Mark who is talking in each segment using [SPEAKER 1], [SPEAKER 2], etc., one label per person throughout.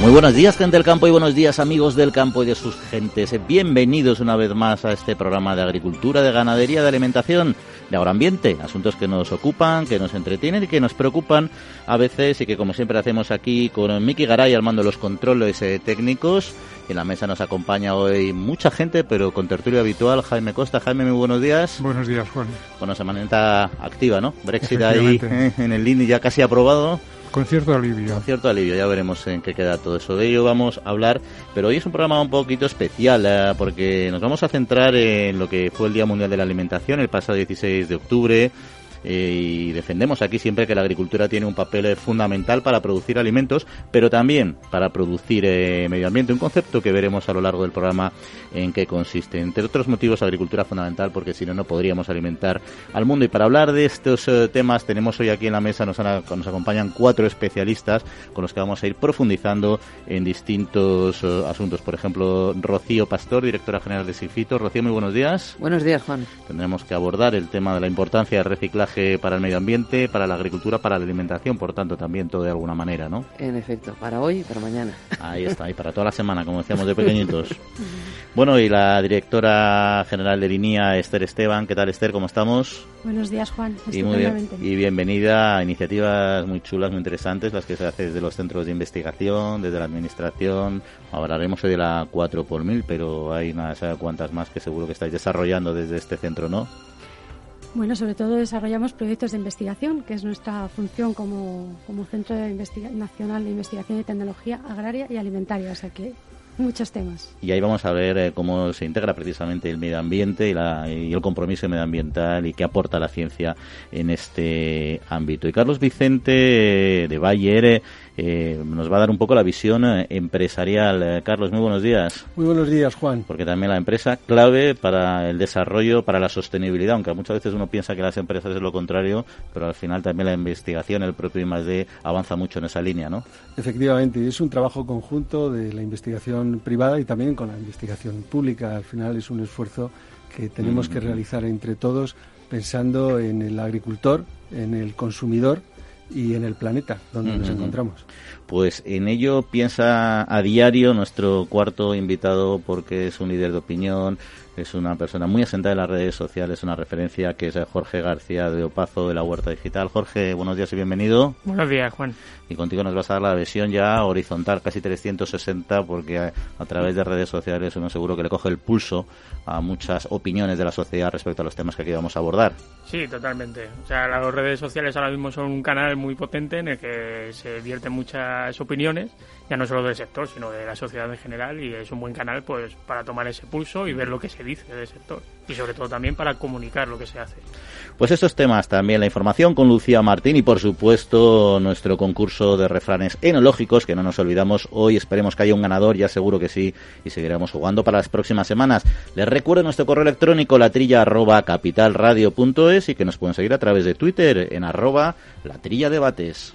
[SPEAKER 1] Muy buenos días, gente del campo, y buenos días, amigos del campo y de sus gentes. Bienvenidos una vez más a este programa de agricultura, de ganadería, de alimentación, de agroambiente. Asuntos que nos ocupan, que nos entretienen y que nos preocupan a veces y que, como siempre, hacemos aquí con Miki Garay al mando de los controles eh, técnicos. En la mesa nos acompaña hoy mucha gente, pero con tertulia habitual, Jaime Costa. Jaime, muy buenos días.
[SPEAKER 2] Buenos días, Juan.
[SPEAKER 1] Bueno, semana activa, ¿no? Brexit ahí eh, en el INI ya casi aprobado.
[SPEAKER 2] Con cierto alivio.
[SPEAKER 1] Con cierto alivio, ya veremos en qué queda todo eso. De ello vamos a hablar, pero hoy es un programa un poquito especial, eh, porque nos vamos a centrar en lo que fue el Día Mundial de la Alimentación, el pasado 16 de octubre, y defendemos aquí siempre que la agricultura tiene un papel eh, fundamental para producir alimentos, pero también para producir eh, medio ambiente, un concepto que veremos a lo largo del programa en qué consiste. Entre otros motivos, agricultura fundamental porque si no, no podríamos alimentar al mundo. Y para hablar de estos temas, tenemos hoy aquí en la mesa, nos, nos acompañan cuatro especialistas con los que vamos a ir profundizando en distintos asuntos. Por ejemplo, Rocío Pastor, directora general de Sifito. Rocío, muy buenos días.
[SPEAKER 3] Buenos días, Juan.
[SPEAKER 1] Tendremos que abordar el tema de la importancia del reciclaje para el medio ambiente, para la agricultura, para la alimentación, por tanto, también todo de alguna manera, ¿no?
[SPEAKER 3] En efecto, para hoy y para mañana.
[SPEAKER 1] Ahí está, y para toda la semana, como decíamos de pequeñitos. bueno, y la directora general de Línea, Esther Esteban. ¿Qué tal, Esther? ¿Cómo estamos?
[SPEAKER 4] Buenos días, Juan.
[SPEAKER 1] Y, muy y bienvenida a iniciativas muy chulas, muy interesantes, las que se hacen desde los centros de investigación, desde la administración. Hablaremos hoy de la 4 por mil, pero hay unas cuantas más que seguro que estáis desarrollando desde este centro, ¿no?
[SPEAKER 4] Bueno, sobre todo desarrollamos proyectos de investigación, que es nuestra función como, como Centro de Nacional de Investigación y Tecnología Agraria y Alimentaria. O sea que muchos temas.
[SPEAKER 1] Y ahí vamos a ver eh, cómo se integra precisamente el medio ambiente y, la, y, el compromiso medioambiental y qué aporta la ciencia en este ámbito. Y Carlos Vicente de Bayer eh, nos va a dar un poco la visión eh, empresarial. Eh, Carlos, muy buenos días.
[SPEAKER 5] Muy buenos días, Juan.
[SPEAKER 1] Porque también la empresa clave para el desarrollo, para la sostenibilidad, aunque muchas veces uno piensa que las empresas es lo contrario, pero al final también la investigación, el propio I+D avanza mucho en esa línea, ¿no?
[SPEAKER 5] Efectivamente, es un trabajo conjunto de la investigación privada y también con la investigación pública. Al final es un esfuerzo que tenemos que mm. realizar entre todos pensando en el agricultor, en el consumidor y en el planeta donde nos encontramos.
[SPEAKER 1] Pues en ello piensa a diario nuestro cuarto invitado porque es un líder de opinión, es una persona muy asentada en las redes sociales, una referencia que es Jorge García de Opazo de la Huerta Digital. Jorge, buenos días y bienvenido.
[SPEAKER 6] Buenos días, Juan.
[SPEAKER 1] Y contigo nos vas a dar la visión ya horizontal, casi 360, porque a, a través de redes sociales uno seguro que le coge el pulso a muchas opiniones de la sociedad respecto a los temas que aquí vamos a abordar.
[SPEAKER 6] Sí, totalmente. O sea, las redes sociales ahora mismo son un canal muy potente en el que se vierten muchas opiniones, ya no solo del sector, sino de la sociedad en general, y es un buen canal pues para tomar ese pulso y ver lo que se dice del sector y sobre todo también para comunicar lo que se hace.
[SPEAKER 1] Pues estos temas también, la información con Lucía Martín y por supuesto nuestro concurso de refranes enológicos, que no nos olvidamos hoy, esperemos que haya un ganador, ya seguro que sí, y seguiremos jugando para las próximas semanas. Les recuerdo nuestro correo electrónico latrilla arroba capitalradio.es y que nos pueden seguir a través de Twitter en arroba latrilla debates.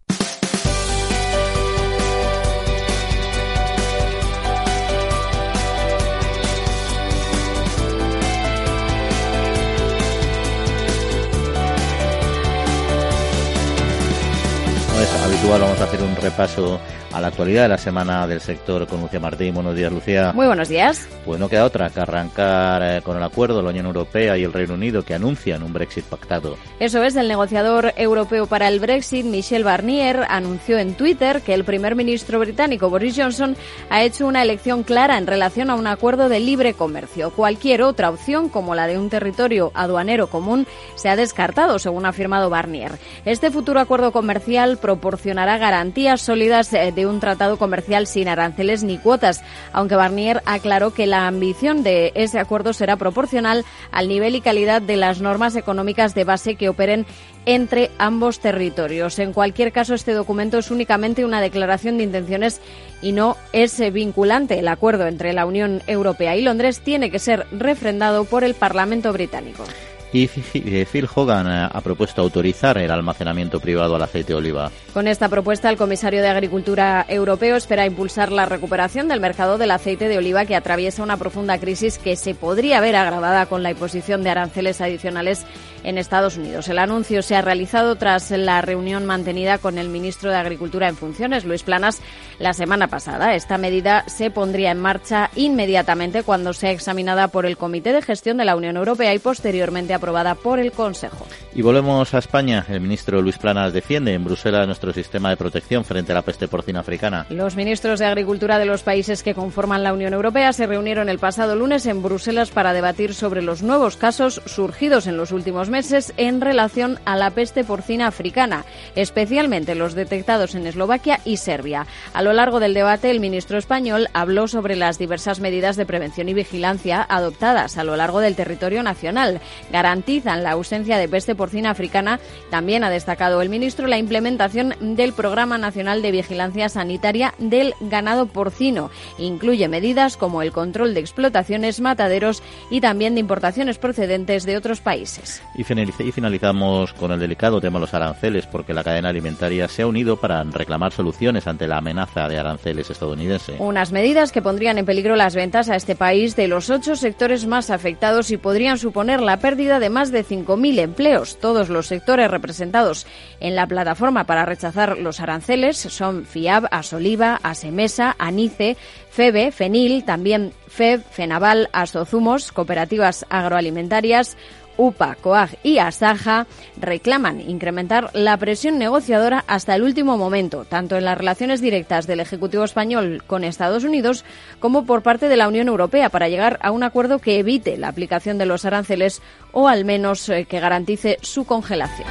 [SPEAKER 1] Habitual, vamos a hacer un repaso a la actualidad de la semana del sector con Lucía Martín. Buenos días, Lucía.
[SPEAKER 3] Muy buenos días.
[SPEAKER 1] Pues no queda otra que arrancar eh, con el acuerdo de la Unión Europea y el Reino Unido que anuncian un Brexit pactado.
[SPEAKER 3] Eso es, el negociador europeo para el Brexit, Michel Barnier, anunció en Twitter que el primer ministro británico Boris Johnson ha hecho una elección clara en relación a un acuerdo de libre comercio. Cualquier otra opción, como la de un territorio aduanero común, se ha descartado, según ha afirmado Barnier. Este futuro acuerdo comercial proporciona garantías sólidas eh, de un tratado comercial sin aranceles ni cuotas, aunque Barnier aclaró que la ambición de ese acuerdo será proporcional al nivel y calidad de las normas económicas de base que operen entre ambos territorios. En cualquier caso, este documento es únicamente una declaración de intenciones y no es vinculante. El acuerdo entre la Unión Europea y Londres tiene que ser refrendado por el Parlamento británico.
[SPEAKER 1] Y Phil Hogan eh, ha propuesto autorizar el almacenamiento privado al aceite de oliva.
[SPEAKER 3] Con esta propuesta, el comisario de Agricultura europeo espera impulsar la recuperación del mercado del aceite de oliva que atraviesa una profunda crisis que se podría ver agravada con la imposición de aranceles adicionales en Estados Unidos. El anuncio se ha realizado tras la reunión mantenida con el ministro de Agricultura en funciones, Luis Planas, la semana pasada. Esta medida se pondría en marcha inmediatamente cuando sea examinada por el Comité de Gestión de la Unión Europea y posteriormente aprobada por el Consejo.
[SPEAKER 1] Y volvemos a España. El ministro Luis Planas defiende en Bruselas nuestro sistema de protección frente a la peste porcina africana.
[SPEAKER 3] Los ministros de Agricultura de los países que conforman la Unión Europea se reunieron el pasado lunes en Bruselas para debatir sobre los nuevos casos surgidos en los últimos meses en relación a la peste porcina africana, especialmente los detectados en Eslovaquia y Serbia. A lo largo del debate, el ministro español habló sobre las diversas medidas de prevención y vigilancia adoptadas a lo largo del territorio nacional garantizan la ausencia de peste porcina africana. También ha destacado el ministro la implementación del Programa Nacional de Vigilancia Sanitaria del Ganado Porcino. Incluye medidas como el control de explotaciones, mataderos y también de importaciones procedentes de otros países.
[SPEAKER 1] Y finalizamos con el delicado tema de los aranceles, porque la cadena alimentaria se ha unido para reclamar soluciones ante la amenaza de aranceles estadounidense.
[SPEAKER 3] Unas medidas que pondrían en peligro las ventas a este país de los ocho sectores más afectados y podrían suponer la pérdida de más de 5.000 empleos. Todos los sectores representados en la plataforma para rechazar los aranceles son FIAB, Asoliva, Asemesa, Anice, FEBE, FENIL, también FEB, FENAVAL, Asozumos, cooperativas agroalimentarias, UPA, COAG y ASAJA reclaman incrementar la presión negociadora hasta el último momento, tanto en las relaciones directas del Ejecutivo español con Estados Unidos como por parte de la Unión Europea para llegar a un acuerdo que evite la aplicación de los aranceles o al menos eh, que garantice su congelación.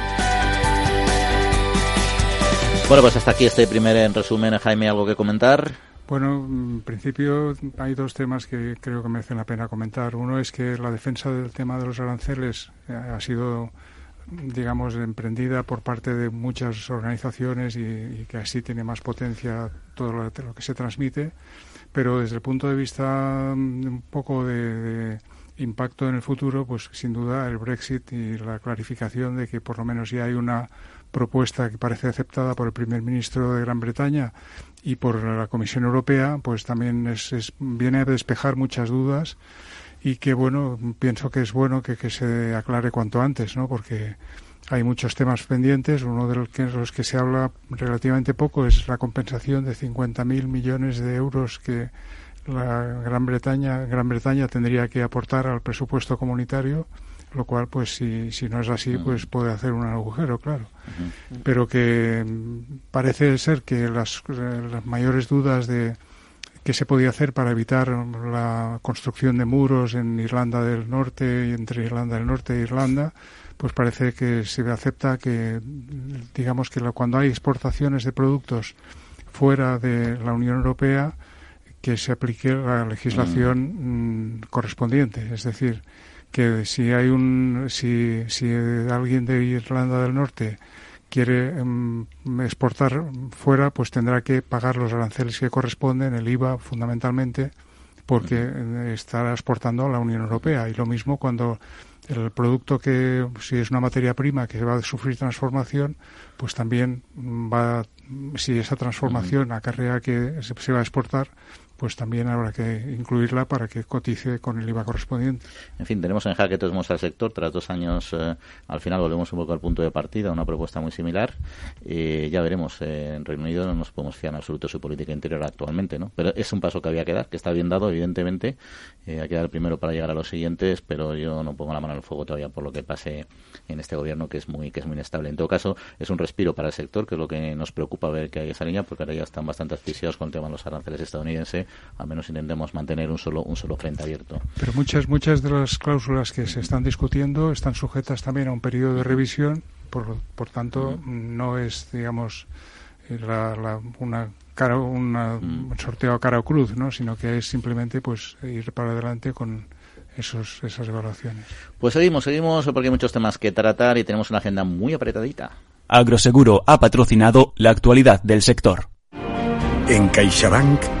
[SPEAKER 1] Bueno, pues hasta aquí este primer resumen. Jaime, ¿algo que comentar?
[SPEAKER 2] Bueno, en principio hay dos temas que creo que merecen la pena comentar. Uno es que la defensa del tema de los aranceles eh, ha sido, digamos, emprendida por parte de muchas organizaciones y, que así tiene más potencia todo lo, que se transmite. Pero desde el punto de vista mm, un poco de, impacto en el futuro, pues sin duda el Brexit y la clarificación de que por lo menos ya hay una propuesta que parece aceptada por el primer ministro de Gran Bretaña y por la Comisión Europea, pues también es, viene a despejar muchas dudas y que, bueno, pienso que es bueno que, que se aclare cuanto antes, ¿no? Porque hay muchos temas pendientes. Uno de los que, los que se habla relativamente poco es la compensación de 50.000 millones de euros que la Gran Bretaña, Gran Bretaña tendría que aportar al presupuesto comunitario lo cual pues si, si no es así pues puede hacer un agujero claro pero que mm, parece ser que las, las mayores dudas de qué se podía hacer para evitar la construcción de muros en Irlanda del Norte y entre Irlanda del Norte e Irlanda pues parece que se acepta que digamos que cuando hay exportaciones de productos fuera de la Unión Europea que se aplique la legislación mm, correspondiente. Es decir que si hay un si, si alguien de Irlanda del Norte quiere em, exportar fuera, pues tendrá que pagar los aranceles que corresponden, el IVA fundamentalmente, porque estará exportando a la Unión Europea. Y lo mismo cuando el producto que, si es una materia prima que va a sufrir transformación, pues también va, si esa transformación acarrea que se va a exportar, pues también habrá que incluirla para que cotice con el IVA correspondiente.
[SPEAKER 1] En fin, tenemos en jaque todos al sector. Tras dos años, eh, al final volvemos un poco al punto de partida, una propuesta muy similar. Eh, ya veremos. Eh, en Reino Unido no nos podemos fiar en absoluto su política interior actualmente, ¿no? Pero es un paso que había que dar, que está bien dado, evidentemente. hay que dar primero para llegar a los siguientes, pero yo no pongo la mano el fuego todavía por lo que pase en este gobierno, que es muy que es muy inestable. En todo caso, es un respiro para el sector, que es lo que nos preocupa ver que hay esa línea, porque ahora ya están bastante asfixiados con el tema de los aranceles estadounidenses al menos intentemos mantener un solo un solo frente abierto.
[SPEAKER 2] Pero muchas muchas de las cláusulas que se están discutiendo están sujetas también a un periodo de revisión, por, por tanto no es digamos eh, una cara, un mm. sorteo a cara o cruz, ¿no? sino que es simplemente pues ir para adelante con esos, esas evaluaciones.
[SPEAKER 1] Pues seguimos, seguimos porque hay muchos temas que tratar y tenemos una agenda muy apretadita.
[SPEAKER 7] Agroseguro ha patrocinado la actualidad del sector.
[SPEAKER 8] En CaixaBank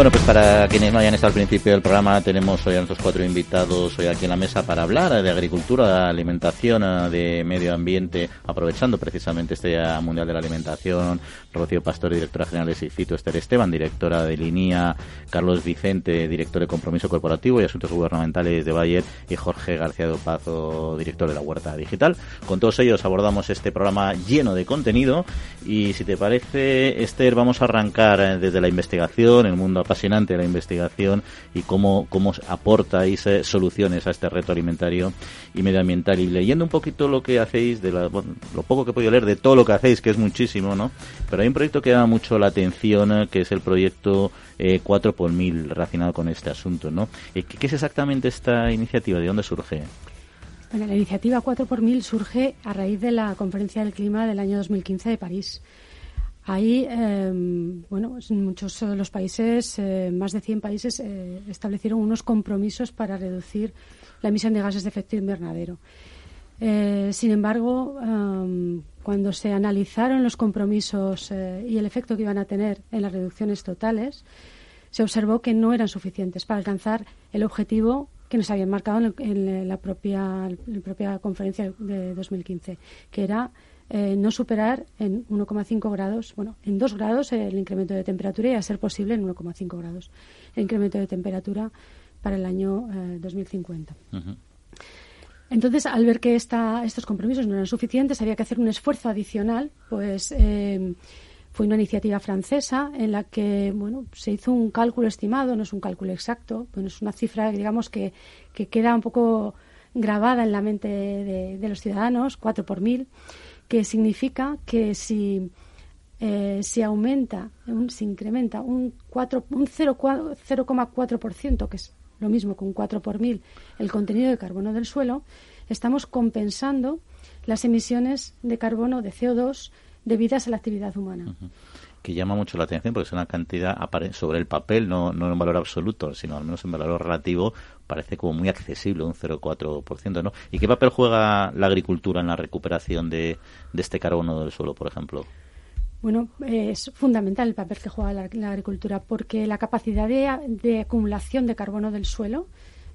[SPEAKER 1] Bueno, pues para quienes no hayan estado al principio del programa, tenemos hoy a nuestros cuatro invitados hoy aquí en la mesa para hablar de agricultura, de alimentación, de medio ambiente, aprovechando precisamente este Mundial de la Alimentación. Rocío Pastor, directora general de SICITO, Esther Esteban, directora de Linía, Carlos Vicente, director de Compromiso Corporativo y Asuntos Gubernamentales de Bayer, y Jorge García de Pazo, director de la Huerta Digital. Con todos ellos abordamos este programa lleno de contenido y si te parece, Esther, vamos a arrancar desde la investigación, el mundo apasionante la investigación y cómo, cómo aportáis soluciones a este reto alimentario y medioambiental. Y leyendo un poquito lo que hacéis, de lo poco que he podido leer de todo lo que hacéis, que es muchísimo, ¿no? Pero hay un proyecto que llama mucho la atención, eh, que es el proyecto 4 eh, por mil relacionado con este asunto, ¿no? Eh, ¿Qué es exactamente esta iniciativa? ¿De dónde surge?
[SPEAKER 4] Bueno, la iniciativa 4 por mil surge a raíz de la Conferencia del Clima del año 2015 de París. Ahí, em, bueno, en muchos de los países, eh, más de 100 países, eh, establecieron unos compromisos para reducir la emisión de gases de efecto invernadero. Eh, sin embargo, em, cuando se analizaron los compromisos y el efecto que iban a tener en las reducciones totales, se observó que no eran suficientes para alcanzar el objetivo que nos habían marcado en, la, propia, en la propia conferencia de 2015, que era eh, no superar en 1,5 grados, bueno, en 2 grados el incremento de temperatura y a ser posible en 1,5 grados el incremento de temperatura para el año 2050. Eh, Entonces, al ver que esta, estos compromisos no eran suficientes, había que hacer un esfuerzo adicional, pues eh, fue una iniciativa francesa en la que bueno, se hizo un cálculo estimado, no es un cálculo exacto, bueno, es una cifra, digamos, que, que queda un poco grabada en la mente de, de los ciudadanos, 4 por mil que significa que si, eh, aumenta, un, si incrementa un, 4, un 0,4%, que es lo mismo que un 4 por mil, el contenido de carbono del suelo, estamos compensando las emisiones de carbono, de CO2, debidas a la actividad humana
[SPEAKER 1] que llama mucho la atención porque es una cantidad sobre el papel, no, no en valor absoluto, sino al menos en valor relativo, parece como muy accesible, un 0,4%, ¿no? ¿Y qué papel juega la agricultura en la recuperación de, de este carbono del suelo, por ejemplo?
[SPEAKER 4] Bueno, es fundamental el papel que juega la, agricultura porque la capacidad de, acumulación de carbono del suelo,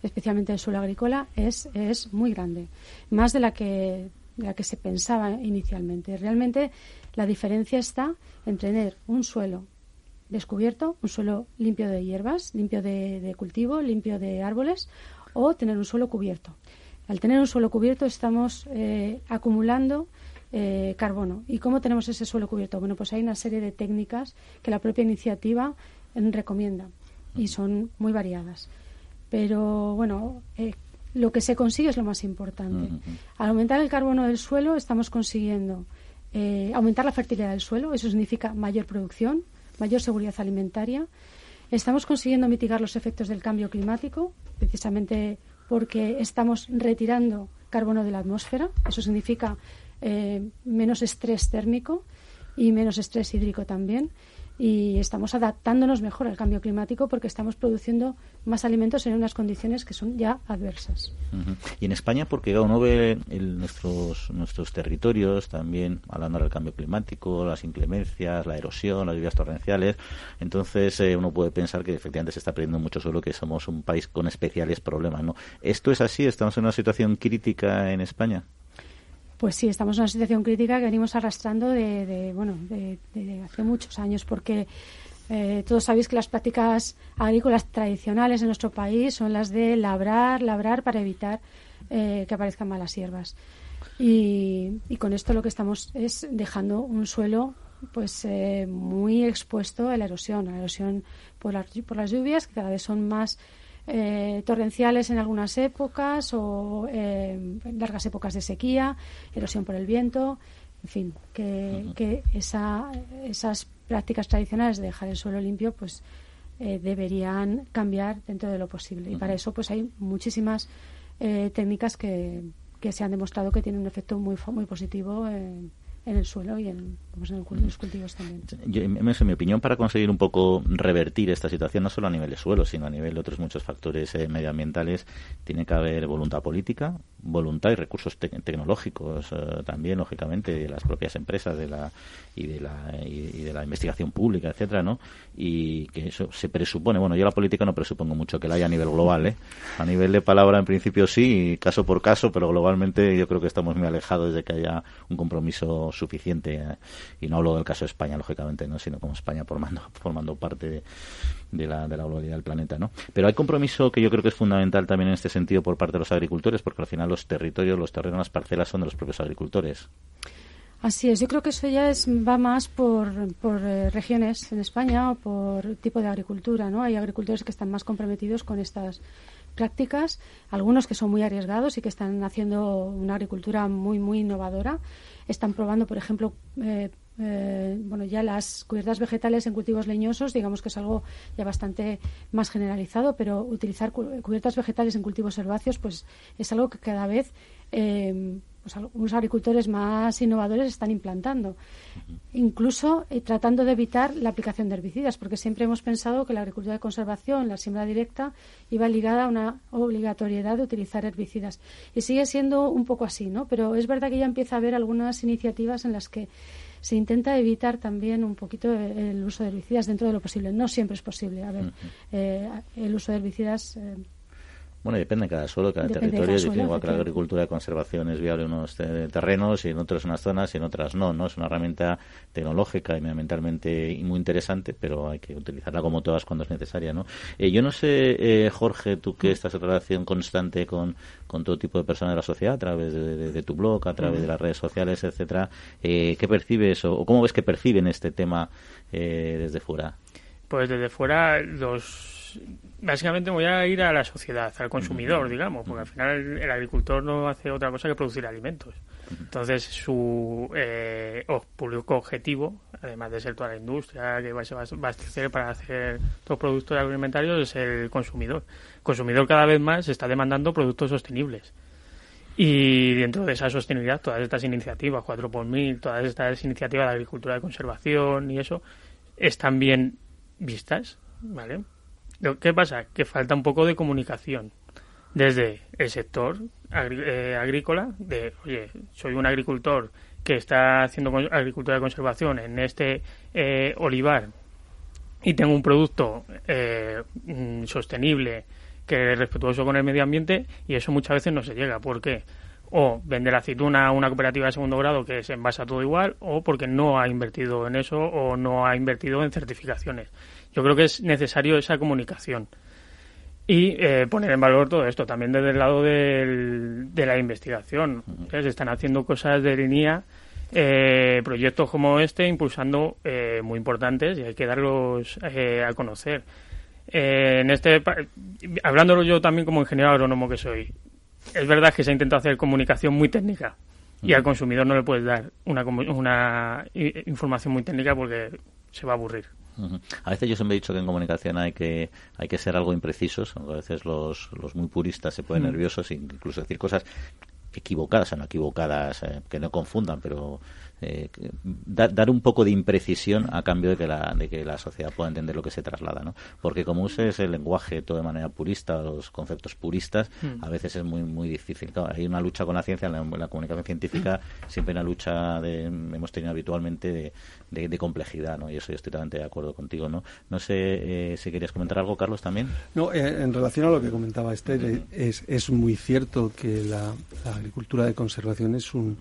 [SPEAKER 4] especialmente del suelo agrícola, es, es muy grande, más de la que de la que se pensaba inicialmente. Realmente la diferencia está en tener un suelo descubierto, un suelo limpio de hierbas, limpio de, cultivo, limpio de árboles, o tener un suelo cubierto. Al tener un suelo cubierto estamos eh, acumulando eh, carbono. ¿Y cómo tenemos ese suelo cubierto? Bueno, pues hay una serie de técnicas que la propia iniciativa eh, recomienda y son muy variadas. Pero bueno, lo que se consigue es lo más importante. Al aumentar el carbono del suelo estamos consiguiendo eh, aumentar la fertilidad del suelo, eso significa mayor producción, mayor seguridad alimentaria. Estamos consiguiendo mitigar los efectos del cambio climático, precisamente porque estamos retirando carbono de la atmósfera, eso significa eh, menos estrés térmico y menos estrés hídrico también y estamos adaptándonos mejor al cambio climático porque estamos produciendo más alimentos en unas condiciones que son ya adversas.
[SPEAKER 1] Y en España, porque uno ve nuestros, nuestros territorios también, hablando del cambio climático, las inclemencias, la erosión, las lluvias torrenciales, entonces eh, uno puede pensar que efectivamente se está perdiendo mucho solo que somos un país con especiales problemas. ¿no? ¿Esto es así? ¿Estamos en una situación crítica en España?
[SPEAKER 4] Pues sí, estamos en una situación crítica que venimos arrastrando de, bueno, de, hace muchos años, porque Eh, todos sabéis que las prácticas agrícolas tradicionales en nuestro país son las de labrar, labrar para evitar eh, que aparezcan malas hierbas. Y, con esto lo que estamos es dejando un suelo pues eh, muy expuesto a la erosión, a la erosión por, por las lluvias, que cada vez son más torrenciales en algunas épocas o largas épocas de sequía, erosión por el viento, en fin, que, que esa, esas prácticas tradicionales de dejar el suelo limpio, pues eh, deberían cambiar dentro de lo posible. Y para eso, pues hay muchísimas eh, técnicas que, que se han demostrado que tienen un efecto muy, muy positivo en en el suelo y en, cultivos también. Yo,
[SPEAKER 1] en mi opinión, para conseguir un poco revertir esta situación, no solo a nivel de suelo, sino a nivel de otros muchos factores eh, medioambientales, tiene que haber voluntad política, voluntad y recursos tecnológicos eh, también, lógicamente, de las propias empresas de la, y, de la, y, de la investigación pública, etcétera, ¿no? Y que eso se presupone, bueno, yo la política no presupongo mucho que la haya a nivel global, ¿eh? A nivel de palabra, en principio sí, caso por caso, pero globalmente yo creo que estamos muy alejados de que haya un compromiso suficiente eh, y no hablo del caso de España lógicamente no sino como España formando formando parte de, la, de la globalidad del planeta no pero hay compromiso que yo creo que es fundamental también en este sentido por parte de los agricultores porque al final los territorios los terrenos las parcelas son de los propios agricultores.
[SPEAKER 4] Así es, yo creo que eso ya es, va más por, por eh, regiones en España o por tipo de agricultura, ¿no? Hay agricultores que están más comprometidos con estas prácticas, algunos que son muy arriesgados y que están haciendo una agricultura muy, muy innovadora están probando, por ejemplo, eh, eh, bueno, ya las cubiertas vegetales en cultivos leñosos, digamos que es algo ya bastante más generalizado, pero utilizar cubiertas vegetales en cultivos herbáceos, pues es algo que cada vez eh, pues, algunos agricultores más innovadores están implantando, incluso eh, tratando de evitar la aplicación de herbicidas, porque siempre hemos pensado que la agricultura de conservación, la siembra directa, iba ligada a una obligatoriedad de utilizar herbicidas. Y sigue siendo un poco así, ¿no? Pero es verdad que ya empieza a haber algunas iniciativas en las que se intenta evitar también un poquito el uso de herbicidas dentro de lo posible. No siempre es posible. A ver, eh, el uso de herbicidas eh,
[SPEAKER 1] bueno, depende de cada suelo, cada territorio. igual que la agricultura de conservación es viable en unos terrenos y en otros unas zonas y en otras no. no Es una herramienta tecnológica y medioambientalmente muy interesante, pero hay que utilizarla como todas cuando es necesaria. ¿no? Eh, yo no sé, eh, Jorge, tú que estás en relación constante con, con todo tipo de personas de la sociedad, a través de, tu blog, a través de las redes sociales, etcétera, eh, ¿qué percibes o, cómo ves que perciben este tema desde fuera?
[SPEAKER 6] Pues desde fuera los básicamente voy a ir a la sociedad, al consumidor, digamos, porque al final el, agricultor no hace otra cosa que producir alimentos. Entonces, su eh, público objetivo, además de ser toda la industria que va a abastecer para hacer los productos agroalimentarios, es el consumidor. El consumidor cada vez más está demandando productos sostenibles. Y dentro de esa sostenibilidad, todas estas iniciativas, 4 por mil, todas estas iniciativas de agricultura de conservación y eso, están bien vistas, ¿vale? ¿Qué pasa? Que falta un poco de comunicación desde el sector eh, agrícola, de, oye, soy un agricultor que está haciendo agricultura de conservación en este eh, olivar y tengo un producto eh, mm, sostenible que es respetuoso con el medio ambiente y eso muchas veces no se llega. ¿Por qué? O vender aceituna a una cooperativa de segundo grado que se envasa todo igual o porque no ha invertido en eso o no ha invertido en certificaciones. Yo creo que es necesario esa comunicación y eh, poner en valor todo esto también desde el lado de la investigación. Se están haciendo cosas de línea, eh, proyectos como este, impulsando eh, muy importantes y hay que darlos a conocer. en este, hablándolo yo también como ingeniero agrónomo que soy, es verdad que se ha intentado hacer comunicación muy técnica y al consumidor no le puedes dar una, una información muy técnica porque se va a aburrir.
[SPEAKER 1] A veces yo siempre he dicho que en comunicación hay que hay que ser algo imprecisos. A veces los, los muy puristas se ponen mm. nerviosos e incluso decir cosas equivocadas o no equivocadas, eh, que no confundan, pero eh, dar un poco de imprecisión a cambio de que, la, de que la sociedad pueda entender lo que se traslada, ¿no? Porque como uses el lenguaje todo de manera purista, los conceptos puristas, hmm. a veces es muy muy difícil. hay una lucha con la ciencia, en la, comunicación científica, siempre hay una lucha de, hemos tenido habitualmente de, complejidad, ¿no? Y eso yo estoy totalmente de acuerdo contigo, ¿no? No sé eh, si querías comentar algo, Carlos, también.
[SPEAKER 5] No, eh, en relación a lo que comentaba Esther, es, es muy cierto que la agricultura de conservación es un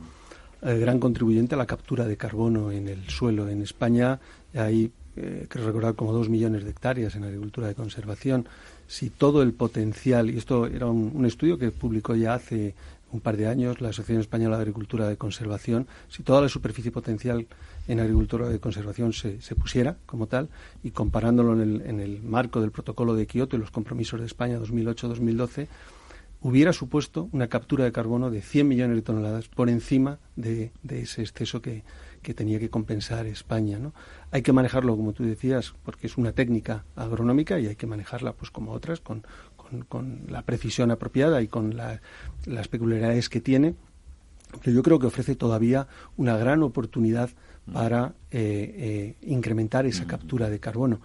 [SPEAKER 5] eh, gran contribuyente a la captura de carbono en el suelo. En España hay, eh, recordar, como dos millones de hectáreas en agricultura de conservación. Si todo el potencial, y esto era un estudio que publicó ya hace un par de años la Asociación Española de Agricultura de Conservación, si toda la superficie potencial en agricultura de conservación se, se pusiera como tal y comparándolo en el, en el, marco del protocolo de Kioto y los compromisos de España 2008-2012, hubiera supuesto una captura de carbono de 100 millones de toneladas por encima de, de ese exceso que, que, tenía que compensar España. ¿no? Hay que manejarlo, como tú decías, porque es una técnica agronómica y hay que manejarla pues como otras, con, con, la precisión apropiada y con las peculiaridades que tiene, pero yo creo que ofrece todavía una gran oportunidad para eh, eh, incrementar esa captura de carbono.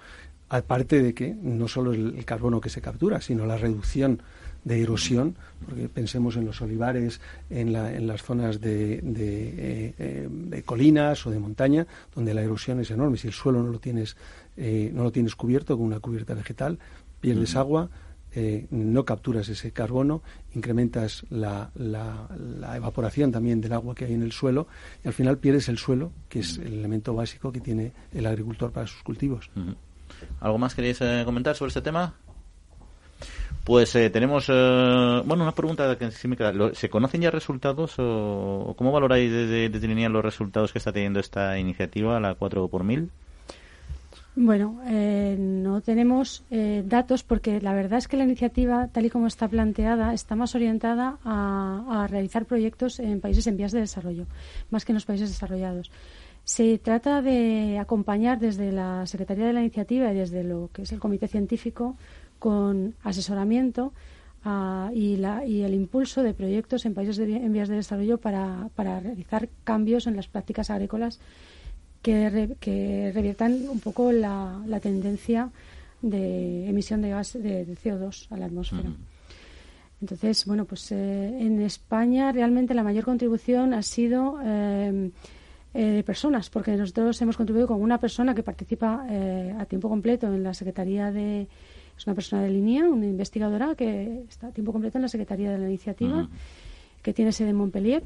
[SPEAKER 5] Aparte de que no solo el, el carbono que se captura, sino la reducción de erosión, porque pensemos en los olivares, en, la, en las zonas de, de, eh, de, colinas o de montaña, donde la erosión es enorme. Si el suelo no lo tienes, no lo tienes cubierto con una cubierta vegetal, pierdes agua, eh, no capturas ese carbono, incrementas la, la, evaporación también del agua que hay en el suelo y al final pierdes el suelo, que es el elemento básico que tiene el agricultor para sus cultivos.
[SPEAKER 1] ¿Algo más queréis eh, comentar sobre este tema? Pues eh, tenemos, bueno, una pregunta que sí me queda. ¿Se conocen ya resultados o cómo valoráis desde, desde los resultados que está teniendo esta iniciativa, la 4 por mil?
[SPEAKER 4] Bueno, eh, no tenemos eh, datos porque la verdad es que la iniciativa, tal y como está planteada, está más orientada a, realizar proyectos en países en vías de desarrollo, más que en los países desarrollados. Se trata de acompañar desde la Secretaría de la Iniciativa y desde lo que es el Comité Científico con asesoramiento ah, y, el impulso de proyectos en países en vías de desarrollo para realizar cambios en las prácticas agrícolas que, reviertan un poco la, tendencia de emisión de gas de, CO2 a la atmósfera. Entonces, bueno, pues eh, en España realmente la mayor contribución ha sido eh, eh, de personas, porque nosotros hemos contribuido con una persona que participa a tiempo completo en la Secretaría de. Es una persona de línea, una investigadora que está a tiempo completo en la Secretaría de la Iniciativa, que tiene sede en Montpellier.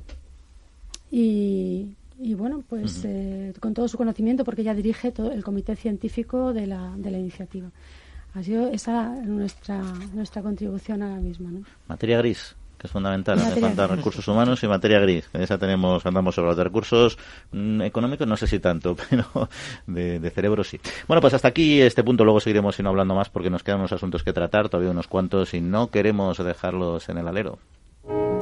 [SPEAKER 4] Y, y bueno, pues eh, con todo su conocimiento, porque ella dirige todo el comité científico de la, de la iniciativa. Ha sido esa nuestra, nuestra contribución a la misma. ¿no?
[SPEAKER 1] Materia gris que es fundamental, hace falta recursos humanos y materia gris. Esa tenemos, andamos sobre los recursos mm, económicos, no sé si tanto, pero de, de, cerebro sí. Bueno, pues hasta aquí este punto, luego seguiremos sino hablando más porque nos quedan unos asuntos que tratar, todavía unos cuantos y no queremos dejarlos en el alero.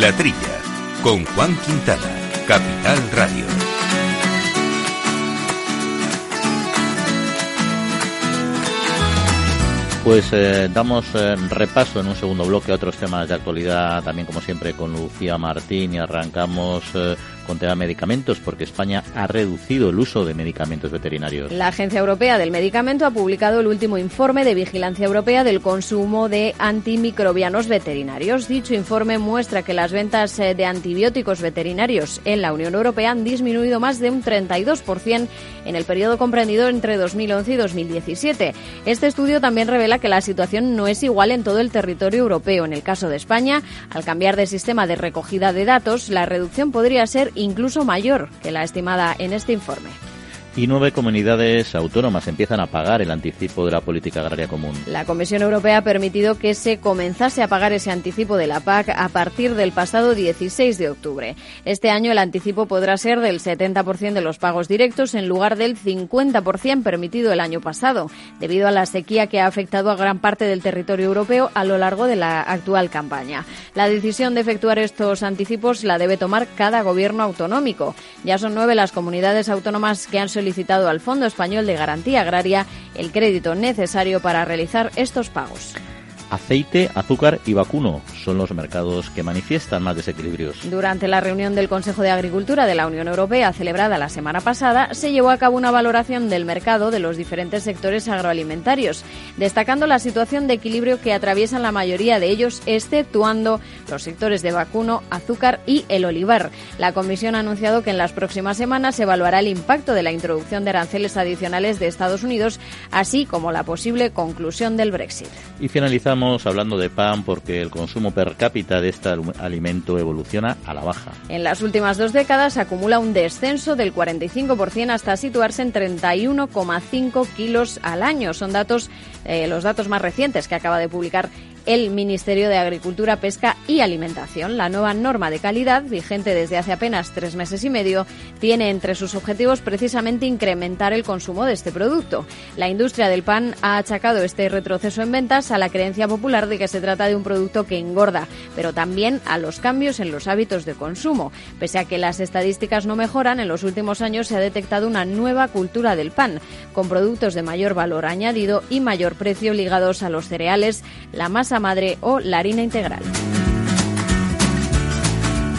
[SPEAKER 9] La Trilla, con Juan Quintana, Capital Radio.
[SPEAKER 1] Pues eh, damos eh, repaso en un segundo bloque a otros temas de actualidad, también como siempre con Lucía Martín y arrancamos eh, con tema medicamentos, porque España ha reducido el uso de medicamentos veterinarios.
[SPEAKER 3] La Agencia Europea del Medicamento ha publicado el último informe de vigilancia europea del consumo de antimicrobianos veterinarios. Dicho informe muestra que las ventas eh, de antibióticos veterinarios en la Unión Europea han disminuido más de un 32% en el periodo comprendido entre 2011 y 2017. Este estudio también revela que la situación no es igual en todo el territorio europeo. En el caso de España, al cambiar de sistema de recogida de datos, la reducción podría ser incluso mayor que la estimada en este informe.
[SPEAKER 1] Y nueve comunidades autónomas empiezan a pagar el anticipo de la política agraria común.
[SPEAKER 3] La Comisión Europea ha permitido que se comenzase a pagar ese anticipo de la PAC a partir del pasado 16 de octubre. Este año el anticipo podrá ser del 70% de los pagos directos en lugar del 50% permitido el año pasado, debido a la sequía que ha afectado a gran parte del territorio europeo a lo largo de la actual campaña. La decisión de efectuar estos anticipos la debe tomar cada gobierno autonómico. Ya son nueve las comunidades autónomas que han solicitado solicitado al Fondo Español de Garantía Agraria el crédito necesario para realizar estos pagos.
[SPEAKER 1] Aceite, azúcar y vacuno son los mercados que manifiestan más desequilibrios.
[SPEAKER 3] Durante la reunión del Consejo de Agricultura de la Unión Europea celebrada la semana pasada, se llevó a cabo una valoración del mercado de los diferentes sectores agroalimentarios, destacando la situación de equilibrio que atraviesan la mayoría de ellos, exceptuando los sectores de vacuno, azúcar y el olivar. La Comisión ha anunciado que en las próximas semanas se evaluará el impacto de la introducción de aranceles adicionales de Estados Unidos, así como la posible conclusión del Brexit.
[SPEAKER 1] Y finalizamos hablando de pan porque el consumo per cápita de este alimento evoluciona a la baja.
[SPEAKER 3] En las últimas dos décadas acumula un descenso del 45% hasta situarse en 31,5 kilos al año. Son datos, eh, los datos más recientes que acaba de publicar el Ministerio de Agricultura, Pesca y Alimentación. La nueva norma de calidad, vigente desde hace apenas tres meses y medio, tiene entre sus objetivos precisamente incrementar el consumo de este producto. La industria del pan ha achacado este retroceso en ventas a la creencia popular de que se trata de un producto que engorda, pero también a los cambios en los hábitos de consumo. Pese a que las estadísticas no mejoran, en los últimos años se ha detectado una nueva cultura del pan, con productos de mayor valor añadido y mayor precio ligados a los cereales, la masa madre o la harina integral.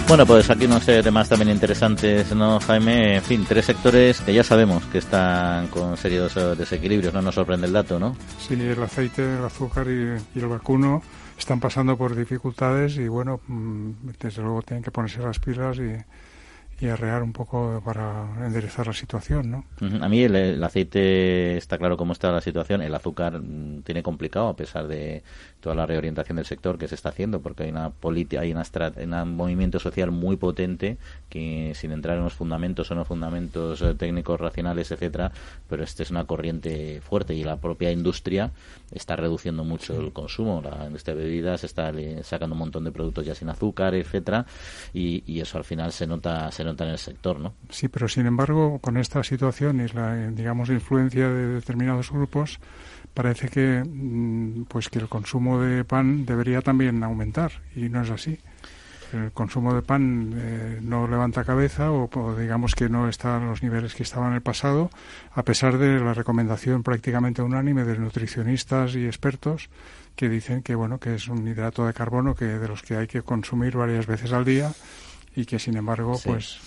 [SPEAKER 1] Bueno, pues aquí unos temas también interesantes, ¿no, Jaime? En fin, tres sectores que ya sabemos que están con serios eh, desequilibrios, no nos sorprende el dato, ¿no?
[SPEAKER 2] Sí, el aceite, el azúcar y, el vacuno están pasando por dificultades y, bueno, mm, desde luego tienen que ponerse las pilas y, y arrear un poco para enderezar la situación, ¿no?
[SPEAKER 1] A mí el, aceite está claro cómo está la situación. El azúcar mm, tiene complicado a pesar de toda la reorientación del sector que se está haciendo, porque hay una política, hay una un movimiento social muy potente que sin entrar en los fundamentos o no fundamentos eh, técnicos, racionales, etcétera, pero este es una corriente fuerte y la propia industria está reduciendo mucho el consumo. La industria de bebidas está sacando un montón de productos ya sin azúcar, etcétera, y, y eso al final se nota se nota en el sector, ¿no?
[SPEAKER 2] Sí, pero sin embargo, con esta situación y la, digamos, influencia de determinados grupos, parece que, mm, pues que el consumo de pan debería también aumentar y no es así. El consumo de pan eh, no levanta cabeza o, digamos que no está a los niveles que estaba en el pasado, a pesar de la recomendación prácticamente unánime de nutricionistas y expertos que dicen que bueno que es un hidrato de carbono que de los que hay que consumir varias veces al día y que sin embargo pues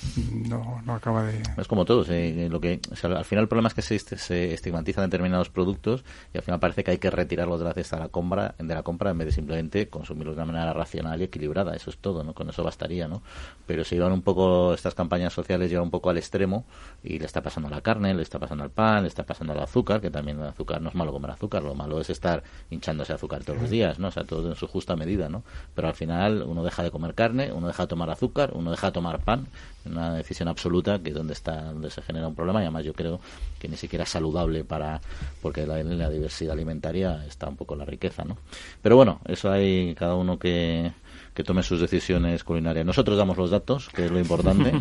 [SPEAKER 2] no, no, acaba de
[SPEAKER 1] es como todos eh, lo que al final el problema es que se, se estigmatizan determinados productos y al final parece que hay que retirarlos de la cesta de la compra de la compra en vez de simplemente consumirlos de una manera racional y equilibrada. Eso es todo no con eso bastaría no pero se llevan un poco estas campañas sociales llevan un poco al extremo y le está pasando a la carne le está pasando al pan le está pasando al azúcar que también el azúcar no es malo comer azúcar lo malo es estar hinchándose azúcar todos los días no o sea todo en su justa medida no pero al final uno deja de comer carne uno deja de tomar azúcar uno deja de tomar pan, una decisión absoluta que es donde está donde se genera un problema y además yo creo que ni siquiera es saludable para porque la, la diversidad alimentaria está un poco la riqueza, ¿no? Pero bueno, eso hay cada uno que que tome sus decisiones culinarias. Nosotros damos los datos, que es lo importante.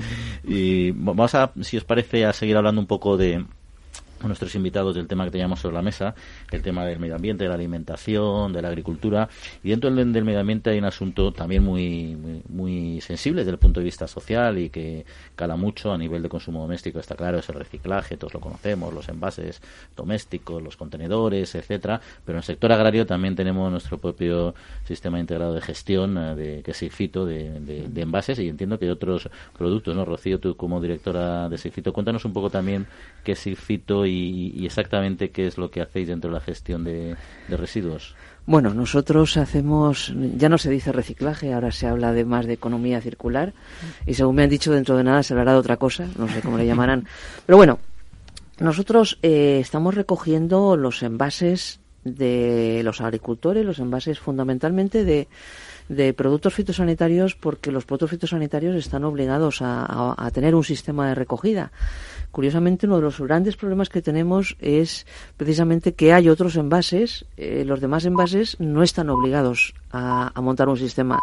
[SPEAKER 1] y vamos a, si os parece, a seguir hablando un poco de, nuestros invitados del tema que teníamos sobre la mesa, el tema del medio ambiente, de la alimentación, de la agricultura. Y dentro del, medio ambiente hay un asunto también muy, muy, sensible desde el punto de vista social y que cala mucho a nivel de consumo doméstico. Está claro, es el reciclaje, todos lo conocemos, los envases domésticos, los contenedores, etcétera. Pero en el sector agrario también tenemos nuestro propio sistema integrado de gestión, eh, de, que es de, de, envases y entiendo que hay otros productos, ¿no? Rocío, tú como directora de SIFITO, cuéntanos un poco también qué es y, exactamente qué es lo que hacéis dentro de la gestión de, residuos.
[SPEAKER 10] Bueno, nosotros hacemos, ya no se dice reciclaje, ahora se habla de más de economía circular y según me han dicho dentro de nada se hablará de otra cosa, no sé cómo le llamarán. Pero bueno, nosotros eh, estamos recogiendo los envases de los agricultores, los envases fundamentalmente de, de productos fitosanitarios porque los productos fitosanitarios están obligados a, a, tener un sistema de recogida. Curiosamente, uno de los grandes problemas que tenemos es precisamente que hay otros envases, eh, los demás envases no están obligados a, montar un sistema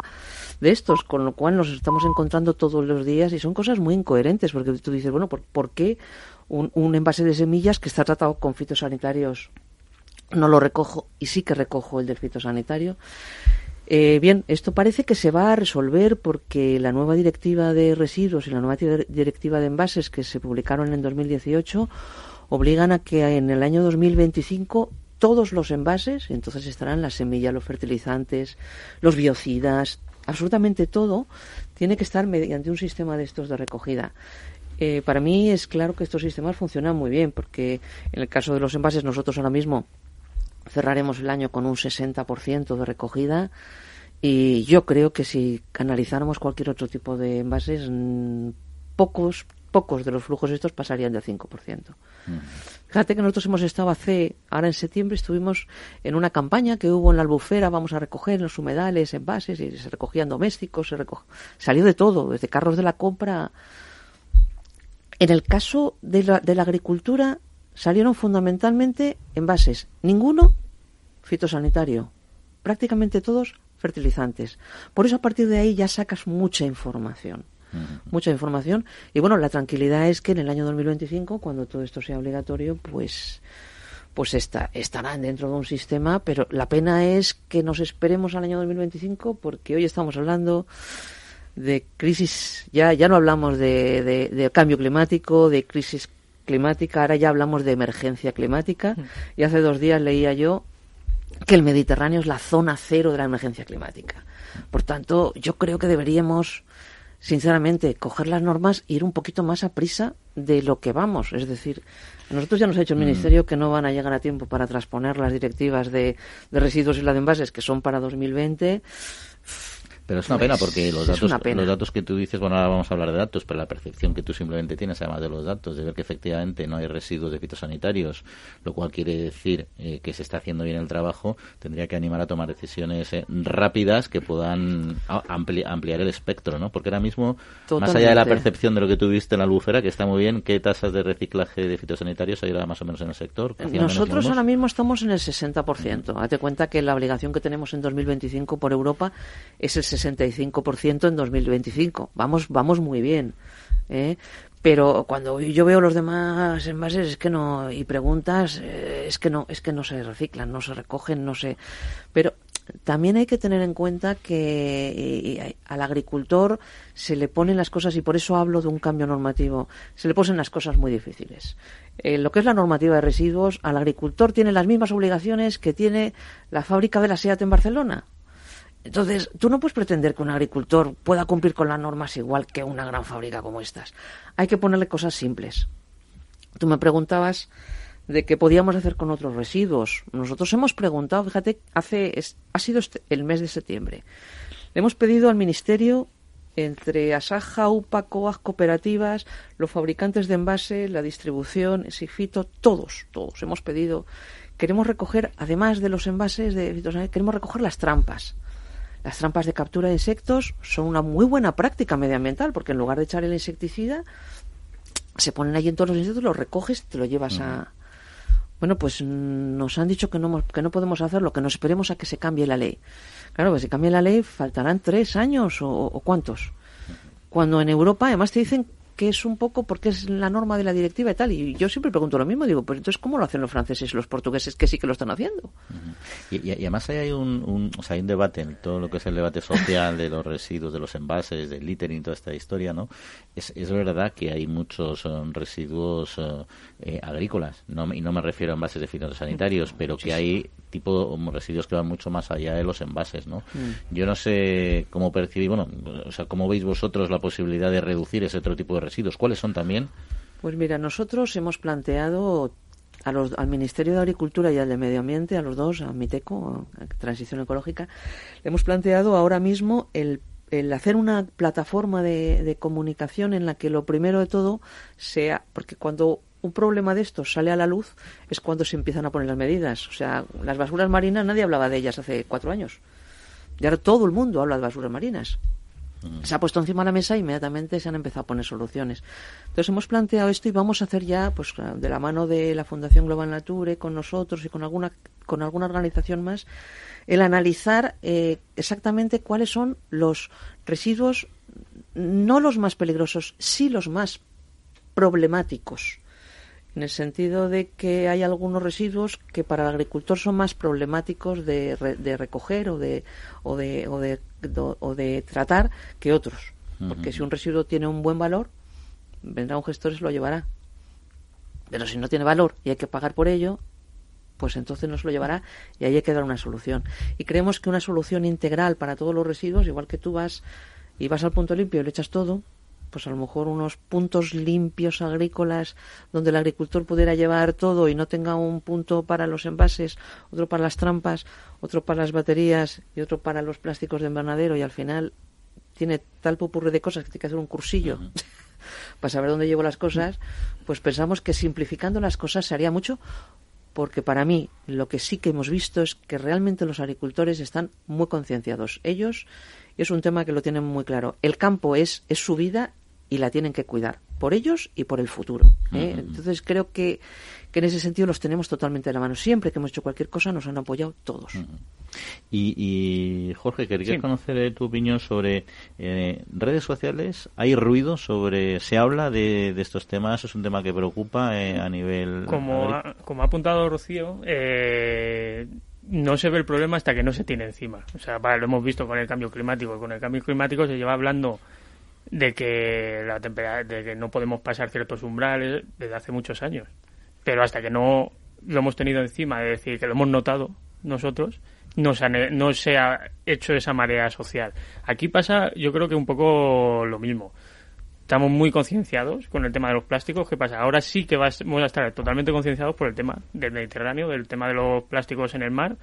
[SPEAKER 10] de estos, con lo cual nos estamos encontrando todos los días y son cosas muy incoherentes, porque tú dices, bueno, ¿por, por qué un, un, envase de semillas que está tratado con fitosanitarios no lo recojo y sí que recojo el del fitosanitario? Eh, bien, esto parece que se va a resolver porque la nueva directiva de residuos y la nueva directiva de envases que se publicaron en 2018 obligan a que en el año 2025 todos los envases, entonces estarán las semillas, los fertilizantes, los biocidas, absolutamente todo, tiene que estar mediante un sistema de estos de recogida. Eh, para mí es claro que estos sistemas funcionan muy bien porque en el caso de los envases nosotros ahora mismo cerraremos el año con un 60% de recogida y yo creo que si canalizáramos cualquier otro tipo de envases, mm, pocos pocos de los flujos estos pasarían del 5%. Fíjate que nosotros hemos estado hace, ahora en septiembre estuvimos en una campaña que hubo en la albufera, vamos a recoger en los humedales, envases, y se recogían domésticos, se salió de todo, desde carros de la compra. En el caso de la, de la agricultura, salieron fundamentalmente envases, ninguno fitosanitario, prácticamente todos fertilizantes. Por eso a partir de ahí ya sacas mucha información. Mucha información. Y bueno, la tranquilidad es que en el año 2025, cuando todo esto sea obligatorio, pues pues está, estarán dentro de un sistema, pero la pena es que nos esperemos al año 2025 porque hoy estamos hablando de crisis, ya, ya no hablamos de, de cambio climático, de crisis climática, ahora ya hablamos de emergencia climática. Y hace dos días leía yo que el Mediterráneo es la zona cero de la emergencia climática. Por tanto, yo creo que deberíamos, sinceramente, coger las normas e ir un poquito más a prisa de lo que vamos. Es decir, nosotros ya nos ha dicho el mm. Ministerio que no van a llegar a tiempo para transponer las directivas de, de residuos y la de envases, que son para 2020
[SPEAKER 1] pero es una pena porque los datos, los datos que tú dices, bueno, ahora vamos a hablar de datos, pero la percepción que tú simplemente tienes, además de los datos, de ver que efectivamente no hay residuos de fitosanitarios, lo cual quiere decir eh, que se está haciendo bien el trabajo, tendría que animar a tomar decisiones eh, rápidas que puedan ampliar el espectro, ¿no? Porque ahora mismo, más allá de la percepción de lo que tuviste en la albufera, que está muy bien, ¿qué tasas de reciclaje de fitosanitarios hay ahora más o menos en el sector?
[SPEAKER 10] Nosotros ahora mismo estamos en el 60%. Date cuenta que la obligación que tenemos en 2025 por Europa es el 65% en 2025. Vamos, vamos muy bien. ¿eh? Pero cuando yo veo los demás envases es que no y preguntas eh, es que no es que no se reciclan, no se recogen, no se. Pero también hay que tener en cuenta que eh, al agricultor se le ponen las cosas y por eso hablo de un cambio normativo. Se le ponen las cosas muy difíciles. lo que es la normativa de residuos, al agricultor tiene las mismas obligaciones que tiene la fábrica de la SEAT en Barcelona entonces, tú no puedes pretender que un agricultor pueda cumplir con las normas igual que una gran fábrica como estas. Hay que ponerle cosas simples. Tú me preguntabas de qué podíamos hacer con otros residuos. Nosotros hemos preguntado, fíjate, hace ha sido este, el mes de septiembre. Hemos pedido al ministerio entre Asaja, UPA, COAS, cooperativas, los fabricantes de envase, la distribución, Sigfito, todos, todos hemos pedido. Queremos recoger, además de los envases de queremos recoger las trampas. Las trampas de captura de insectos son una muy buena práctica medioambiental porque en lugar de echar el insecticida, se ponen ahí en todos los insectos, los recoges y te lo llevas a... Bueno, pues nos han dicho que no, que no podemos hacerlo, que nos esperemos a que se cambie la ley. Claro, que si cambie la ley faltarán tres años o, o cuántos. Cuando en Europa además te dicen que es un poco porque es la norma de la directiva y tal. Y yo siempre pregunto lo mismo, digo, pues entonces, ¿cómo lo hacen los franceses y los portugueses que sí que lo están haciendo?
[SPEAKER 1] y, además hay un, o sea, hay un debate en todo lo que es el debate social de los residuos, de los envases, del littering, toda esta historia, ¿no? Es, es verdad que hay muchos um, residuos uh, eh, agrícolas, no, y no me refiero a envases de fitosanitarios, pero que hay tipo um, residuos que van mucho más allá de los envases, ¿no? Mm. Yo no sé cómo percibir, bueno, o sea, cómo veis vosotros la posibilidad de reducir ese otro tipo de residuos. ¿Cuáles son también?
[SPEAKER 10] Pues mira, nosotros hemos planteado a los, al Ministerio de Agricultura y al de Medio Ambiente, a los dos, a MITECO, a Transición Ecológica, le hemos planteado ahora mismo el, el hacer una plataforma de, de, comunicación en la que lo primero de todo sea, porque cuando un problema de estos sale a la luz es cuando se empiezan a poner las medidas. O sea, las basuras marinas nadie hablaba de ellas hace cuatro años. Y ahora todo el mundo habla de basuras marinas. Se ha puesto encima de la mesa e inmediatamente se han empezado a poner soluciones. Entonces hemos planteado esto y vamos a hacer ya, pues de la mano de la Fundación Global Nature, con nosotros y con alguna, con alguna organización más, el analizar eh, exactamente cuáles son los residuos, no los más peligrosos, sí los más problemáticos en el sentido de que hay algunos residuos que para el agricultor son más problemáticos de, de recoger o de, o, de, o, de, o de tratar que otros. Porque si un residuo tiene un buen valor, vendrá un gestor y se lo llevará. Pero si no tiene valor y hay que pagar por ello, pues entonces no se lo llevará y ahí hay que dar una solución. Y creemos que una solución integral para todos los residuos, igual que tú vas y vas al punto limpio y le echas todo, pues a lo mejor unos puntos limpios agrícolas donde el agricultor pudiera llevar todo y no tenga un punto para los envases, otro para las trampas, otro para las baterías y otro para los plásticos de invernadero y al final tiene tal popurre de cosas que tiene que hacer un cursillo para saber dónde llevo las cosas, pues pensamos que simplificando las cosas se haría mucho porque para mí lo que sí que hemos visto es que realmente los agricultores están muy concienciados. Ellos, es un tema que lo tienen muy claro, el campo es, es su vida y la tienen que cuidar por ellos y por el futuro. ¿eh? Entonces creo que, que, en ese sentido los tenemos totalmente de la mano. Siempre que hemos hecho cualquier cosa nos han apoyado todos.
[SPEAKER 1] y, Jorge, quería conocer eh, tu opinión sobre eh, redes sociales. ¿Hay ruido sobre, se habla de, de estos temas? ¿Es un tema que preocupa a nivel...
[SPEAKER 6] Como ha, como ha apuntado Rocío, no se ve el problema hasta que no se tiene encima. O sea, lo hemos visto con el cambio climático. Con el cambio climático se lleva hablando de que la de que no podemos pasar ciertos umbrales desde hace muchos años. Pero hasta que no lo hemos tenido encima, es decir, que lo hemos notado nosotros, no se, ha, no se ha hecho esa marea social. Aquí pasa, yo creo que un poco lo mismo. Estamos muy concienciados con el tema de los plásticos. ¿Qué pasa? Ahora sí que vamos a estar totalmente concienciados por el tema del Mediterráneo, del tema de los plásticos en el mar.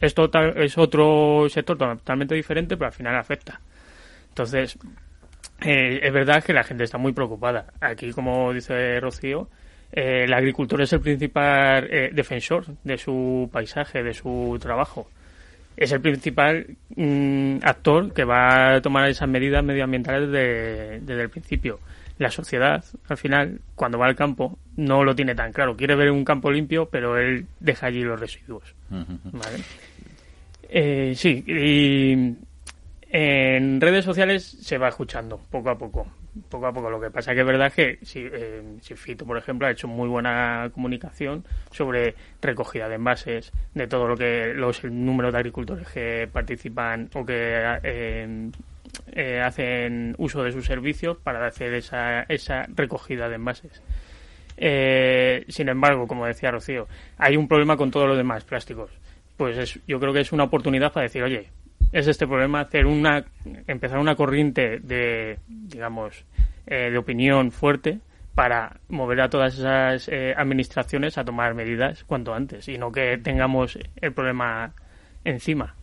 [SPEAKER 6] Esto es otro sector totalmente diferente, pero al final afecta. Entonces, eh, es verdad que la gente está muy preocupada. Aquí, como dice Rocío, eh, el agricultor es el principal eh, defensor de su paisaje, de su trabajo. Es el principal mm, actor que va a tomar esas medidas medioambientales desde el principio. La sociedad, al final, cuando va al campo, no lo tiene tan claro. Quiere ver un campo limpio, pero él deja allí los residuos. sí, y en redes sociales se va escuchando poco a poco. Poco a poco. Lo que pasa que es verdad que si, eh, si Fito, por ejemplo, ha hecho muy buena comunicación sobre recogida de envases, de todo lo que los el número de agricultores que participan o que eh, eh, hacen uso de sus servicios para hacer esa, esa recogida de envases. sin embargo, como decía Rocío, hay un problema con todos los demás plásticos. Pues yo creo que es una oportunidad para decir, oye, es este problema hacer una empezar una corriente de digamos eh, de opinión fuerte para mover a todas esas eh, administraciones a tomar medidas cuanto antes y no que tengamos el problema encima.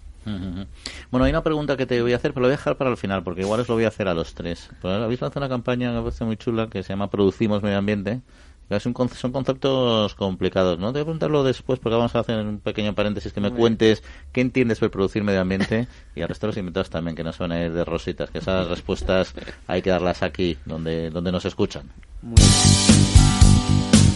[SPEAKER 1] Bueno, hay una pregunta que te voy a hacer, pero lo voy a dejar para el final, porque igual os lo voy a hacer a los tres. Habéis lanzado una campaña que me parece muy chula que se llama Producimos Medio Ambiente, son conceptos complicados, ¿no? Te voy a preguntarlo después porque vamos a hacer un pequeño paréntesis que me cuentes qué entiendes por producir medio ambiente y al resto de los invitados también, que no suena de rositas, que esas respuestas hay que darlas aquí, donde, donde nos escuchan.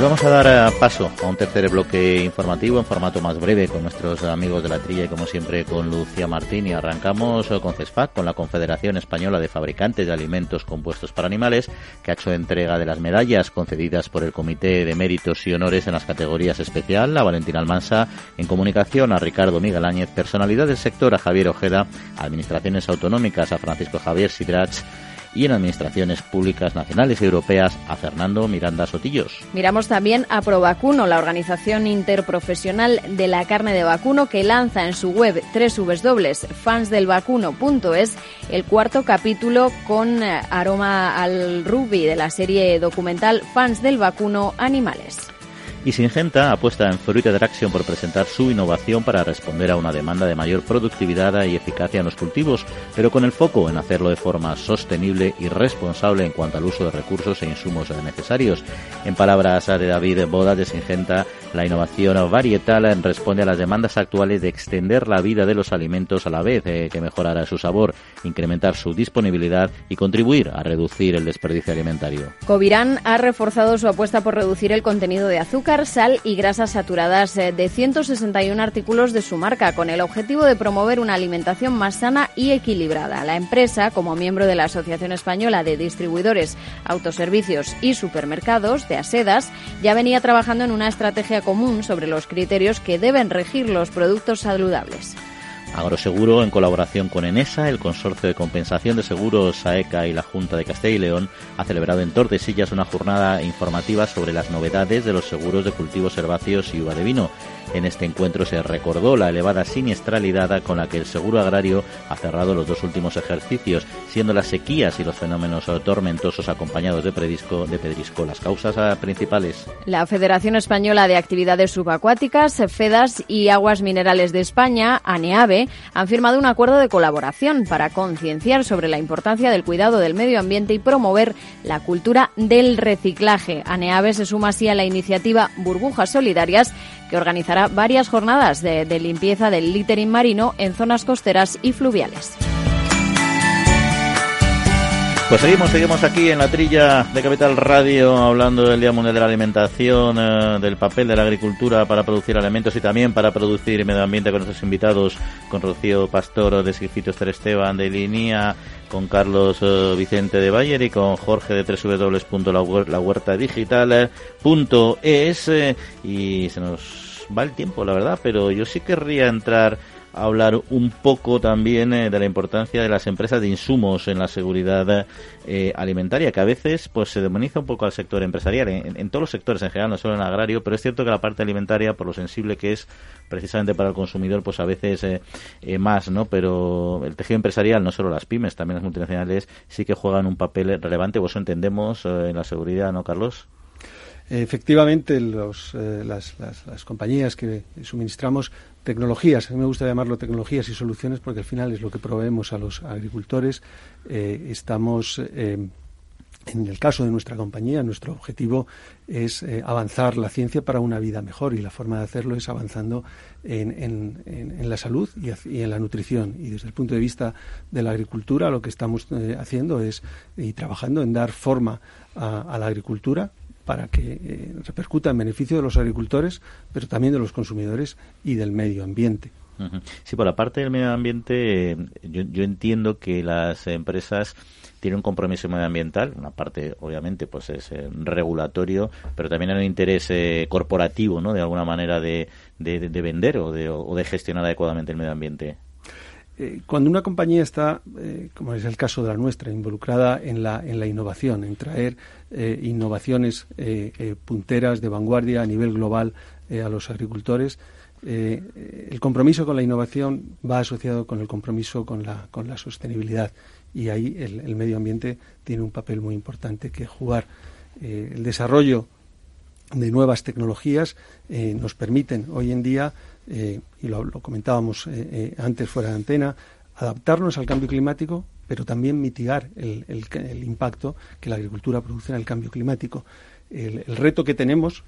[SPEAKER 1] Pues vamos a dar eh, paso a un tercer bloque informativo en formato más breve con nuestros amigos de la trilla y como siempre con Lucía Martín. Y arrancamos eh, con CESFAC, con la Confederación Española de Fabricantes de Alimentos Compuestos para Animales, que ha hecho entrega de las medallas concedidas por el Comité de Méritos y Honores en las categorías especial. A Valentina Almansa, en comunicación. A Ricardo Miguel Áñez, personalidad del sector. A Javier Ojeda, administraciones autonómicas. A Francisco Javier Sidrach, y en administraciones públicas nacionales y europeas a Fernando Miranda Sotillos.
[SPEAKER 3] Miramos también a Provacuno, la organización interprofesional de la carne de vacuno que lanza en su web www.fansdelvacuno.es el cuarto capítulo con eh, aroma al ruby de la serie documental Fans del Vacuno Animales.
[SPEAKER 1] Y Singenta apuesta en Fruit Attraction por presentar su innovación para responder a una demanda de mayor productividad y eficacia en los cultivos, pero con el foco en hacerlo de forma sostenible y responsable en cuanto al uso de recursos e insumos necesarios. En palabras de David Boda de Singenta, la innovación varietal responde a las demandas actuales de extender la vida de los alimentos a la vez eh, que mejorará su sabor, incrementar su disponibilidad y contribuir a reducir el desperdicio alimentario.
[SPEAKER 3] Covirán ha reforzado su apuesta por reducir el contenido de azúcar sal y grasas saturadas eh, de 161 artículos de su marca, con el objetivo de promover una alimentación más sana y equilibrada. La empresa, como miembro de la Asociación Española de Distribuidores, Autoservicios y Supermercados de Asedas, ya venía trabajando en una estrategia común sobre los criterios que deben regir los productos saludables.
[SPEAKER 1] Agroseguro, en colaboración con Enesa, el Consorcio de Compensación de Seguros SAECA y la Junta de Castilla y León, ha celebrado en Tordesillas una jornada informativa sobre las novedades de los seguros de cultivos herbáceos y uva de vino. En este encuentro se recordó la elevada siniestralidad con la que el seguro agrario ha cerrado los dos últimos ejercicios, siendo las sequías y los fenómenos tormentosos acompañados de, predisco, de pedrisco las causas principales.
[SPEAKER 3] La Federación Española de Actividades Subacuáticas, FEDAS y Aguas Minerales de España, ANEAVE, han firmado un acuerdo de colaboración para concienciar sobre la importancia del cuidado del medio ambiente y promover la cultura del reciclaje. ANEAVE se suma así a la iniciativa Burbujas Solidarias que organizará varias jornadas de, limpieza del littering marino en zonas costeras y fluviales.
[SPEAKER 1] Pues seguimos, seguimos aquí en la trilla de Capital Radio hablando del Día Mundial de la Alimentación, eh, del papel de la agricultura para producir alimentos y también para producir medio ambiente con nuestros invitados, con Rocío Pastor de Ter Esteban de Linía, con Carlos eh, Vicente de Bayer y con Jorge de www.lahuertadigital.es eh, y se nos va el tiempo, la verdad, pero yo sí querría entrar hablar un poco también eh, de la importancia de las empresas de insumos en la seguridad eh, alimentaria, que a veces pues se demoniza un poco al sector empresarial, en, todos los sectores en general, no solo en el agrario, pero es cierto que la parte alimentaria, por lo sensible que es precisamente para el consumidor, pues a veces eh, más, ¿no? Pero el tejido empresarial, no solo las pymes, también las multinacionales, sí que juegan un papel relevante, vos entendemos en la seguridad, ¿no, Carlos?
[SPEAKER 5] Efectivamente, los, las, compañías que suministramos tecnologías, a mí me gusta llamarlo tecnologías y soluciones porque al final es lo que proveemos a los agricultores. Eh, estamos, eh, en el caso de nuestra compañía, nuestro objetivo es eh, avanzar la ciencia para una vida mejor y la forma de hacerlo es avanzando en, la salud y, en la nutrición. Y desde el punto de vista de la agricultura, lo que estamos haciendo es y trabajando en dar forma a la agricultura para que eh, repercuta en beneficio de los agricultores, pero también de los consumidores y del medio ambiente.
[SPEAKER 1] Sí, por la parte del medio ambiente, yo, entiendo que las empresas tienen un compromiso medioambiental, una parte obviamente pues es eh, regulatorio, pero también hay un interés eh, corporativo, ¿no? De alguna manera de, de, vender o de, o de gestionar adecuadamente el medio ambiente.
[SPEAKER 5] Eh, cuando una compañía está, eh, como es el caso de la nuestra, involucrada en la, en la innovación, en traer eh, innovaciones punteras de vanguardia a nivel global a los agricultores, el compromiso con la innovación va asociado con el compromiso con la, con la sostenibilidad y ahí el, el medio ambiente tiene un papel muy importante que jugar. el desarrollo de nuevas tecnologías nos permiten hoy en día eh, y lo, comentábamos eh, eh, antes fuera de antena, adaptarnos al cambio climático, pero también mitigar el, impacto que la agricultura produce en el cambio climático. El, reto que tenemos,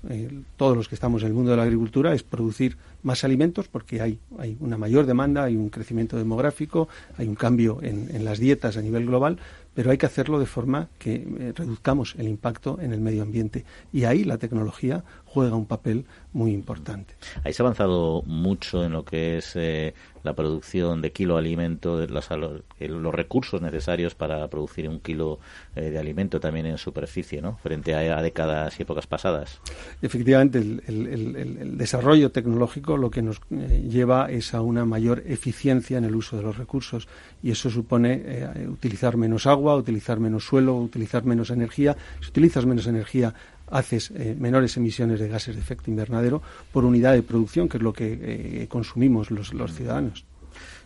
[SPEAKER 5] todos los que estamos en el mundo de la agricultura, es producir más alimentos porque hay, una mayor demanda, hay un crecimiento demográfico, hay un cambio en, las dietas a nivel global, pero hay que hacerlo de forma que eh, reduzcamos el impacto en el medio ambiente. Y ahí la tecnología juega un papel muy importante.
[SPEAKER 1] Ahí se ha avanzado mucho en lo que es eh, la producción de kilo de alimento, de los, los, recursos necesarios para producir un kilo eh, de alimento también en superficie, ¿no? Frente a, décadas y épocas pasadas.
[SPEAKER 5] Efectivamente, el, desarrollo tecnológico lo que nos eh, lleva es a una mayor eficiencia en el uso de los recursos y eso supone utilizar menos agua, utilizar menos suelo, utilizar menos energía. Si utilizas menos energía, haces eh, menores emisiones de gases de efecto invernadero por unidad de producción, que es lo que eh, consumimos los, los, ciudadanos.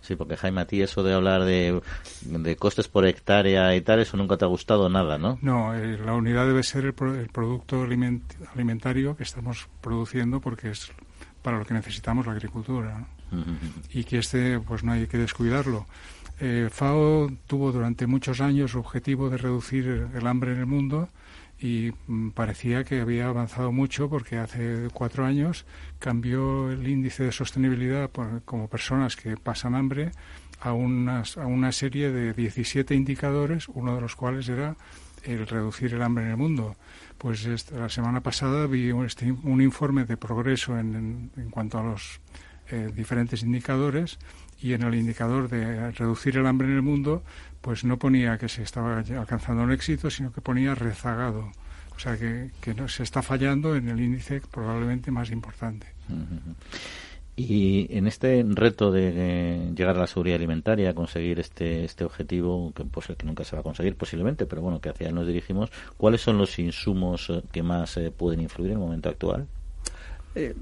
[SPEAKER 1] Sí, porque Jaime, a ti eso de hablar de, de, costes por hectárea y tal, eso nunca te ha gustado nada, ¿no?
[SPEAKER 2] No, eh, la unidad debe ser el, producto alimentario que estamos produciendo porque es para lo que necesitamos la agricultura. Y que este, pues no hay que descuidarlo. FAO tuvo durante muchos años el objetivo de reducir el hambre en el mundo y mm, parecía que había avanzado mucho porque hace cuatro años cambió el índice de sostenibilidad como personas que pasan hambre a, unas, a una serie de 17 indicadores, uno de los cuales era el reducir el hambre en el mundo. Pues la semana pasada vi un, este, un informe de progreso en, en, cuanto a los eh, diferentes indicadores y en el indicador de reducir el hambre en el mundo pues no ponía que se estaba alcanzando un éxito, sino que ponía rezagado. O sea que, que no, se está fallando en el índice probablemente más importante.
[SPEAKER 1] Y en este reto de llegar a la seguridad alimentaria, conseguir este, este objetivo, que, pues, que nunca se va a conseguir posiblemente, pero bueno, que hacia él nos dirigimos, ¿cuáles son los insumos eh, que más eh, pueden influir en el momento actual?
[SPEAKER 5] Eh,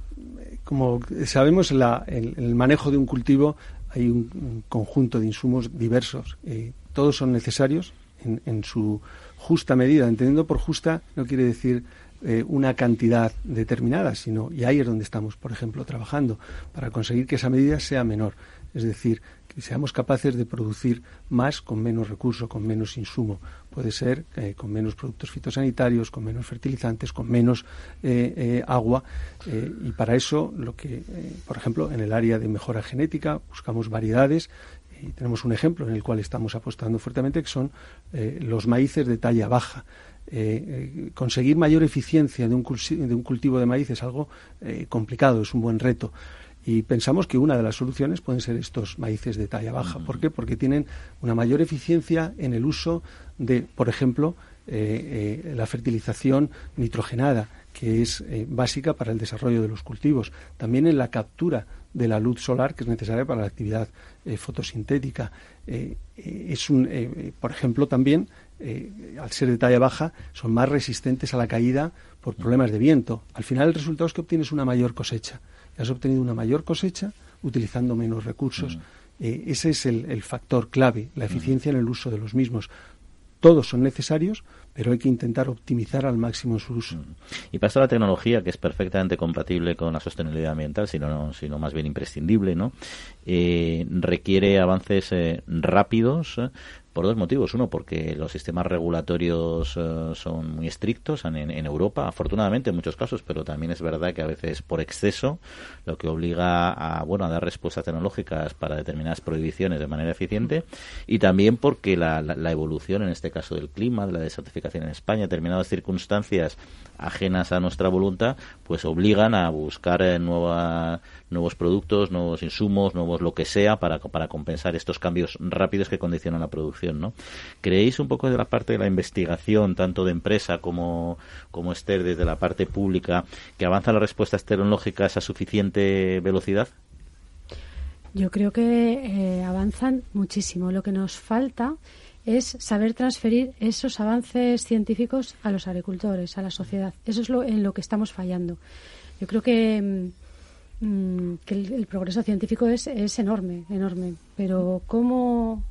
[SPEAKER 5] como sabemos, la, el, el, manejo de un cultivo hay un, conjunto de insumos diversos. Eh, todos son necesarios en, su justa medida. Entendiendo por justa no quiere decir eh, una cantidad determinada, sino, y ahí es donde estamos, por ejemplo, trabajando, para conseguir que esa medida sea menor. Es decir, que seamos capaces de producir más con menos recursos, con menos insumo. Puede ser eh, con menos productos fitosanitarios, con menos fertilizantes, con menos agua. y para eso, lo que, por ejemplo, en el área de mejora genética, buscamos variedades y tenemos un ejemplo en el cual estamos apostando fuertemente, que son eh, los maíces de talla baja. Eh, eh, conseguir mayor eficiencia de un, de un, cultivo de maíz es algo complicado, es un buen reto. Y pensamos que una de las soluciones pueden ser estos maíces de talla baja. ¿Por qué? Porque tienen una mayor eficiencia en el uso de, por ejemplo, la fertilización nitrogenada, que es básica para el desarrollo de los cultivos. También en la captura de la luz solar que es necesaria para la actividad eh, fotosintética. Eh, eh, es un, por ejemplo, también, al ser de talla baja, son más resistentes a la caída por problemas de viento. Al final el resultado es que obtienes una mayor cosecha. Has obtenido una mayor cosecha utilizando menos recursos. ese es el, el, factor clave, la eficiencia en el uso de los mismos. Todos son necesarios, pero hay que intentar optimizar al máximo su uso. Mm.
[SPEAKER 1] Y pasa la tecnología, que es perfectamente compatible con la sostenibilidad ambiental, sino, sino más bien imprescindible, ¿no? Eh, requiere avances eh, rápidos, por dos motivos. Uno, porque los sistemas regulatorios eh, son muy estrictos en, Europa, afortunadamente en muchos casos, pero también es verdad que a veces por exceso, lo que obliga a, bueno, a dar respuestas tecnológicas para determinadas prohibiciones de manera eficiente. Y también porque la, la, evolución, en este caso del clima, de la desertificación en España, determinadas circunstancias ajenas a nuestra voluntad, pues obligan a buscar eh, nuevos productos, nuevos insumos, nuevos lo que sea para, para compensar estos cambios rápidos que condicionan la producción. ¿no? ¿Creéis un poco de la parte de la investigación, tanto de empresa como, como Esther, desde la parte pública, que avanzan las respuestas tecnológicas a suficiente velocidad?
[SPEAKER 4] Yo creo que eh, avanzan muchísimo. Lo que nos falta es saber transferir esos avances científicos a los agricultores, a la sociedad. Eso es lo, en lo que estamos fallando. Yo creo que, mm, mm, el, progreso científico es, es enorme, enorme, pero cómo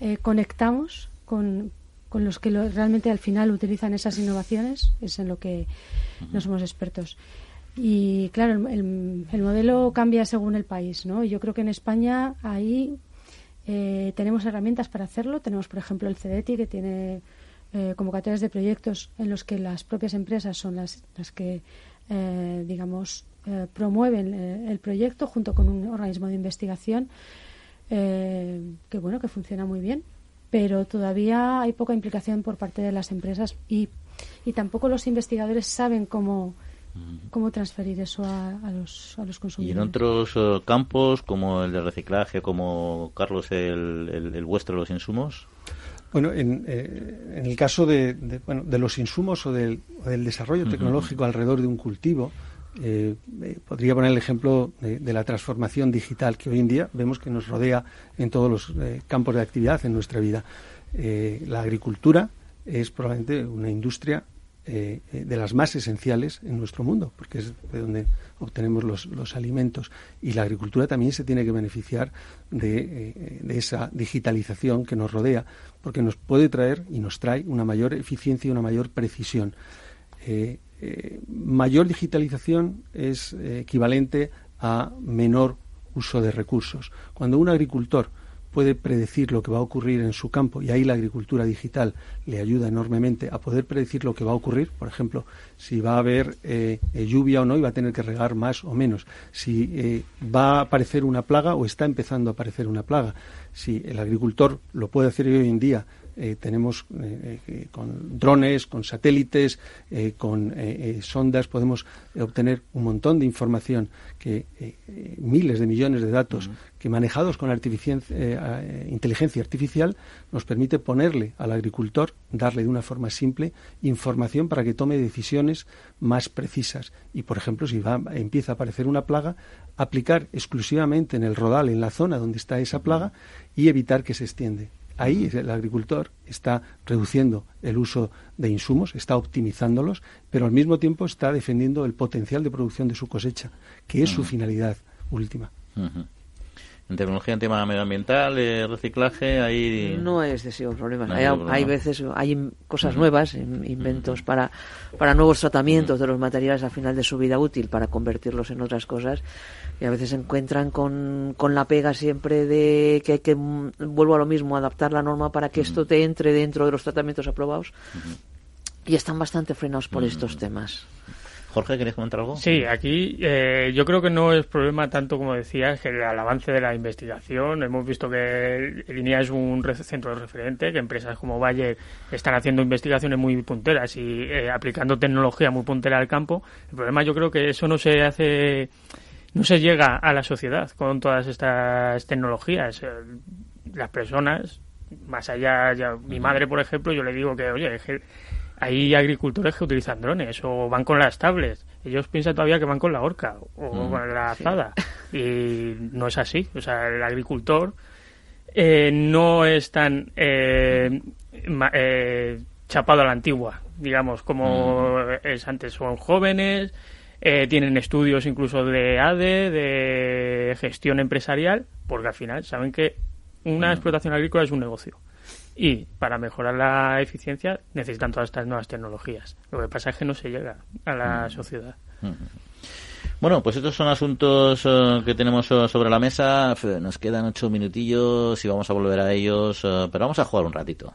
[SPEAKER 4] eh, conectamos con, con los que realmente al final utilizan esas innovaciones es en lo que no somos expertos. Y claro, el, el, modelo cambia según el país, ¿no? Yo creo que en España ahí eh, tenemos herramientas para hacerlo. Tenemos, por ejemplo, el CEDETI, que tiene eh, convocatorias de proyectos en los que las propias empresas son las, las que, eh, digamos, promueven el proyecto junto con un organismo de investigación que, bueno, que funciona muy bien. pero todavía hay poca implicación por parte de las empresas y, y tampoco los investigadores saben cómo, cómo transferir eso a, los, a los consumidores.
[SPEAKER 1] Y en otros eh, campos, como el de reciclaje, como Carlos, el, el, vuestro, los insumos.
[SPEAKER 5] Bueno, en, eh, en el caso de, bueno, de los insumos o del, desarrollo tecnológico alrededor de un cultivo, eh, podría poner el ejemplo de, la transformación digital que hoy en día vemos que nos rodea en todos los campos de actividad en nuestra vida. la agricultura es probablemente una industria eh, eh, de las más esenciales en nuestro mundo, porque es de donde obtenemos los, alimentos. Y la agricultura también se tiene que beneficiar eh, de, esa digitalización que nos rodea, porque nos puede traer y nos trae una mayor eficiencia y una mayor precisión. mayor digitalización es equivalente a menor uso de recursos. Cuando un agricultor puede predecir lo que va a ocurrir en su campo y ahí la agricultura digital le ayuda enormemente a poder predecir lo que va a ocurrir, por ejemplo, si va a haber eh, eh, lluvia o no y va a tener que regar más o menos, si eh, va a aparecer una plaga o está empezando a aparecer una plaga, si el agricultor lo puede hacer hoy en día eh, tenemos eh, eh, con drones, con satélites, con sondas, podemos obtener un montón de información, que miles de millones de datos que manejados con inteligencia artificial nos permite ponerle al agricultor, darle de una forma simple información para que tome decisiones más precisas. Y, por ejemplo, si va, empieza a aparecer una plaga, aplicar exclusivamente en el rodal, en la zona donde está esa plaga, y evitar que se extiende. Ahí el agricultor está reduciendo el uso de insumos, está optimizándolos, pero al mismo tiempo está defendiendo el potencial de producción de su cosecha, que es su finalidad última.
[SPEAKER 1] En tecnología en tema medioambiental, eh, reciclaje, ahí...
[SPEAKER 10] No es excesivo problema. hay, hay, veces, hay cosas nuevas, inventos para, para nuevos tratamientos de los materiales al final de su vida útil, para convertirlos en otras cosas. Y a veces se encuentran con, con la pega siempre de que hay que, mm, vuelvo a lo mismo, adaptar la norma para que esto te entre dentro de los tratamientos aprobados. Y están bastante frenados por estos temas.
[SPEAKER 1] Jorge, ¿querías comentar algo?
[SPEAKER 6] Sí, aquí eh, yo creo que no es problema tanto como decías que el avance de la investigación. Hemos visto que Línea es un centro de referente, que empresas como Bayer están haciendo investigaciones muy punteras y eh, aplicando tecnología muy puntera al campo. El problema yo creo que eso no se hace, no se llega a la sociedad con todas estas tecnologías. Eh, las personas, más allá, ya, mi madre, por ejemplo, yo le digo que, oye, hay agricultores que utilizan drones o van con las tablets. Ellos piensan todavía que van con la horca o mm, con la azada. Y no es así. O sea, el agricultor eh, no es tan eh, eh, chapado a la antigua, digamos, como mm. es antes. Son jóvenes, tienen estudios incluso de ADE, de gestión empresarial, porque al final saben que una mm. explotación agrícola es un negocio y para mejorar la eficiencia necesitan todas estas nuevas tecnologías. Lo que pasa es que no se llega a la mm. sociedad. Mm.
[SPEAKER 1] Bueno, pues estos son asuntos eh, que tenemos eh, sobre la mesa. Nos quedan ocho minutillos y vamos a volver a ellos, eh, pero vamos a jugar un ratito.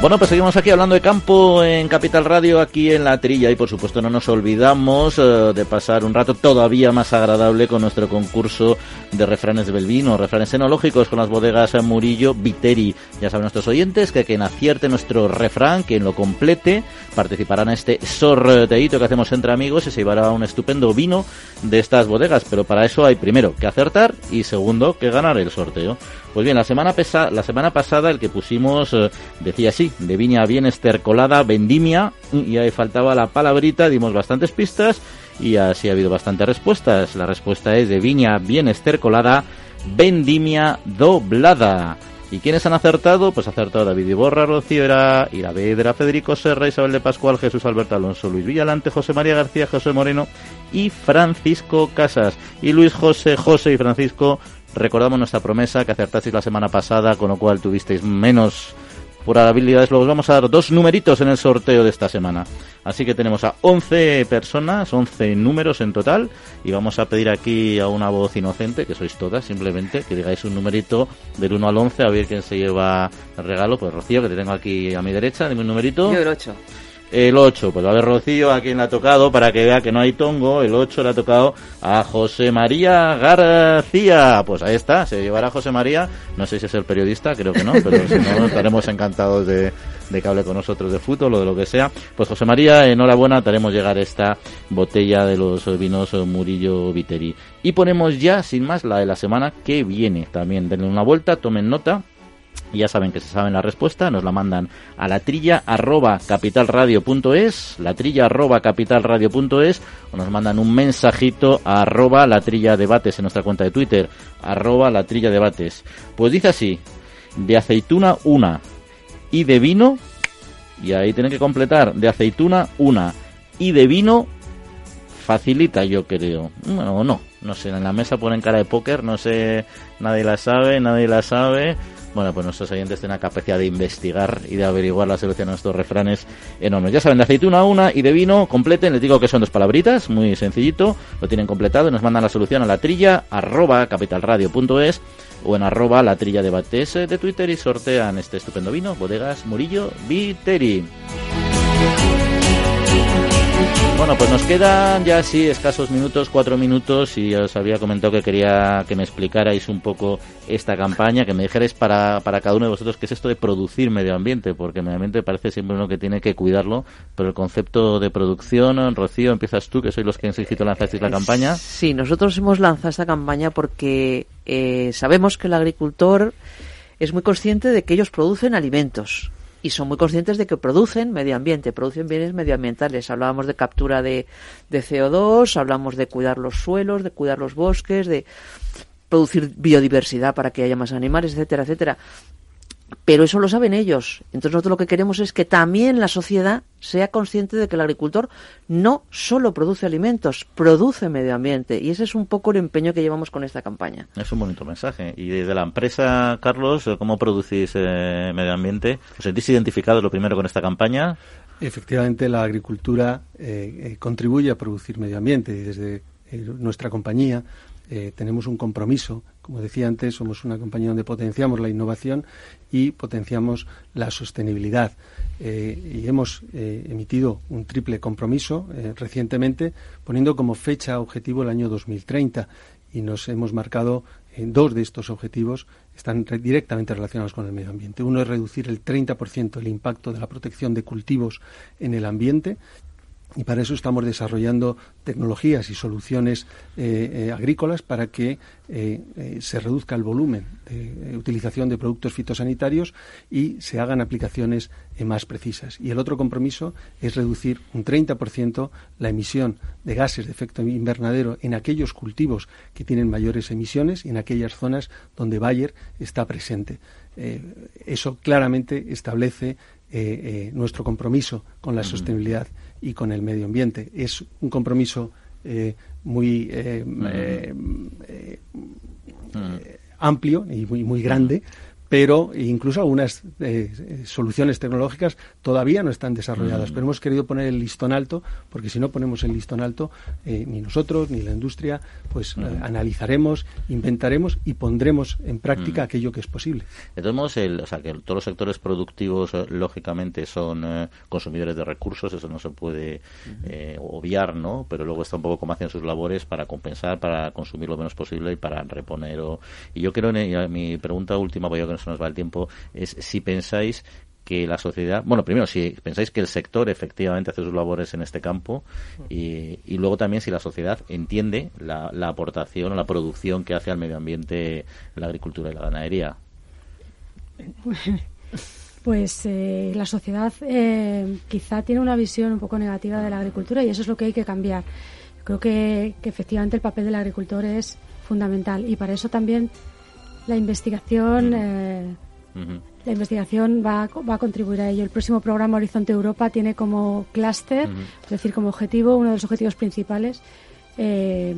[SPEAKER 1] Bueno, pues seguimos aquí hablando de campo en Capital Radio, aquí en la trilla y por supuesto no nos olvidamos eh, de pasar un rato todavía más agradable con nuestro concurso de refranes de Belvino, refranes enológicos con las bodegas Murillo, Viteri. Ya saben nuestros oyentes que quien acierte nuestro refrán, quien lo complete, participará en este sorteito que hacemos entre amigos y se llevará un estupendo vino de estas bodegas. Pero para eso hay primero que acertar y segundo que ganar el sorteo. Pues bien, la semana, la semana pasada el que pusimos eh, decía así, de viña bien estercolada, vendimia, y ahí faltaba la palabrita, dimos bastantes pistas y así ha habido bastantes respuestas. La respuesta es de viña bien estercolada, vendimia doblada. ¿Y quiénes han acertado? Pues ha acertado David Iborra, Rocío era Iravedra, Federico Serra, Isabel de Pascual, Jesús Alberto Alonso, Luis Villalante, José María García, José Moreno y Francisco Casas. Y Luis José, José y Francisco, recordamos nuestra promesa que acertasteis la semana pasada, con lo cual tuvisteis menos por habilidades. Luego os vamos a dar dos numeritos en el sorteo de esta semana. Así que tenemos a 11 personas, 11 números en total. Y vamos a pedir aquí a una voz inocente, que sois todas, simplemente, que digáis un numerito del 1 al 11, a ver quién se lleva el regalo. Pues Rocío, que te tengo aquí a mi derecha, dime un numerito.
[SPEAKER 10] Yo el 8.
[SPEAKER 1] El 8, pues a ver Rocío a quien le ha tocado para que vea que no hay tongo. El 8 le ha tocado a José María García. Pues ahí está, se llevará José María. No sé si es el periodista, creo que no, pero si no estaremos encantados de, de que hable con nosotros de fútbol o de lo que sea. Pues José María, enhorabuena, te haremos llegar esta botella de los vinos Murillo Viteri. Y ponemos ya, sin más, la de la semana que viene también. Denle una vuelta, tomen nota y ya saben que se saben la respuesta, nos la mandan a la trilla arroba capitalradio.es, la trilla arroba capitalradio.es, o nos mandan un mensajito a arroba la debates en nuestra cuenta de Twitter, arroba la trilla debates. Pues dice así, de aceituna una y de vino, y ahí tienen que completar, de aceituna una y de vino, facilita yo creo, bueno, no, no sé, en la mesa ponen cara de póker, no sé, nadie la sabe, nadie la sabe bueno, pues nuestros oyentes tienen la capacidad de investigar y de averiguar la solución a estos refranes enormes. Ya saben, de aceituna una y de vino, completen, les digo que son dos palabritas, muy sencillito, lo tienen completado y nos mandan la solución a la trilla arroba capitalradio.es o en arroba la trilla de Twitter y sortean este estupendo vino, bodegas Murillo Viteri. Bueno, pues nos quedan ya sí escasos minutos, cuatro minutos, y os había comentado que quería que me explicarais un poco esta campaña, que me dijerais para, para cada uno de vosotros qué es esto de producir medio ambiente, porque medio ambiente parece siempre uno que tiene que cuidarlo, pero el concepto de producción, Rocío, empiezas tú, que sois los que en Sigito lanzasteis la campaña.
[SPEAKER 10] Sí, nosotros hemos lanzado esta campaña porque eh, sabemos que el agricultor es muy consciente de que ellos producen alimentos y son muy conscientes de que producen medio ambiente, producen bienes medioambientales. Hablábamos de captura de, de CO2, hablamos de cuidar los suelos, de cuidar los bosques, de producir biodiversidad para que haya más animales, etcétera, etcétera. Pero eso lo saben ellos. Entonces nosotros lo que queremos es que también la sociedad sea consciente de que el agricultor no solo produce alimentos, produce medio ambiente. Y ese es un poco el empeño que llevamos con esta campaña.
[SPEAKER 1] Es un bonito mensaje. Y desde la empresa, Carlos, ¿cómo producís eh, medio ambiente? ¿Os sentís identificados lo primero con esta campaña?
[SPEAKER 5] Efectivamente, la agricultura eh, eh, contribuye a producir medio ambiente. Y desde nuestra compañía tenemos un compromiso como decía antes, somos una compañía donde potenciamos la innovación y potenciamos la sostenibilidad. Eh, y hemos eh, emitido un triple compromiso eh, recientemente, poniendo como fecha objetivo el año 2030. Y nos hemos marcado dos de estos objetivos están directamente relacionados con el medio ambiente. Uno es reducir el 30% el impacto de la protección de cultivos en el ambiente y para eso estamos desarrollando tecnologías y soluciones eh, eh, agrícolas para que eh, se reduzca el volumen de utilización de productos fitosanitarios y se hagan aplicaciones más precisas. Y el otro compromiso es reducir un 30% la emisión de gases de efecto invernadero en aquellos cultivos que tienen mayores emisiones y en aquellas zonas donde Bayer está presente. eso claramente establece nuestro compromiso con la sostenibilidad y con el medio ambiente. Es un compromiso eh, muy eh, eh, amplio y muy, muy grande pero incluso algunas eh, soluciones tecnológicas todavía no están desarrolladas. Mm. Pero hemos querido poner el listón alto, porque si no ponemos el listón alto, eh, ni nosotros ni la industria, pues eh, analizaremos, inventaremos y pondremos en práctica aquello que es posible.
[SPEAKER 1] De todos modos, o sea, que todos los sectores productivos, lógicamente, son consumidores de recursos, eso no se puede obviar, ¿no? Pero luego está un poco como hacen sus labores para compensar, para consumir lo menos posible y para reponer. Y yo creo, en, mi pregunta última, voy a se nos va el tiempo, es si pensáis que la sociedad, bueno, primero, si pensáis que el sector efectivamente hace sus labores en este campo y, luego también si la sociedad entiende la, aportación o la producción que hace al medio ambiente la agricultura y la ganadería.
[SPEAKER 4] Pues eh, la sociedad eh, quizá tiene una visión un poco negativa de la agricultura y eso es lo que hay que cambiar. Creo que efectivamente el papel del agricultor es fundamental y para eso también la investigación eh, La investigación va, va, a contribuir a ello. El próximo programa Horizonte Europa tiene como clúster, es decir, como objetivo, uno de los objetivos principales, eh,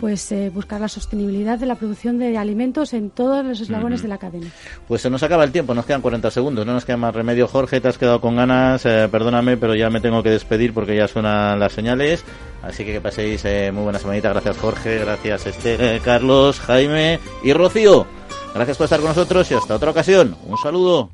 [SPEAKER 4] pues eh, buscar la sostenibilidad de la producción de alimentos en todos los eslabones de la cadena.
[SPEAKER 1] Pues se nos acaba el tiempo, nos quedan 40 segundos, no nos queda más remedio. Jorge, te has quedado con ganas, eh, perdóname, pero ya me tengo que despedir porque ya suenan las señales. Así que que paséis eh, muy buena semanita. Gracias Jorge, gracias Esther, Carlos, Jaime y Rocío. Gracias por estar con nosotros y hasta otra ocasión. Un saludo.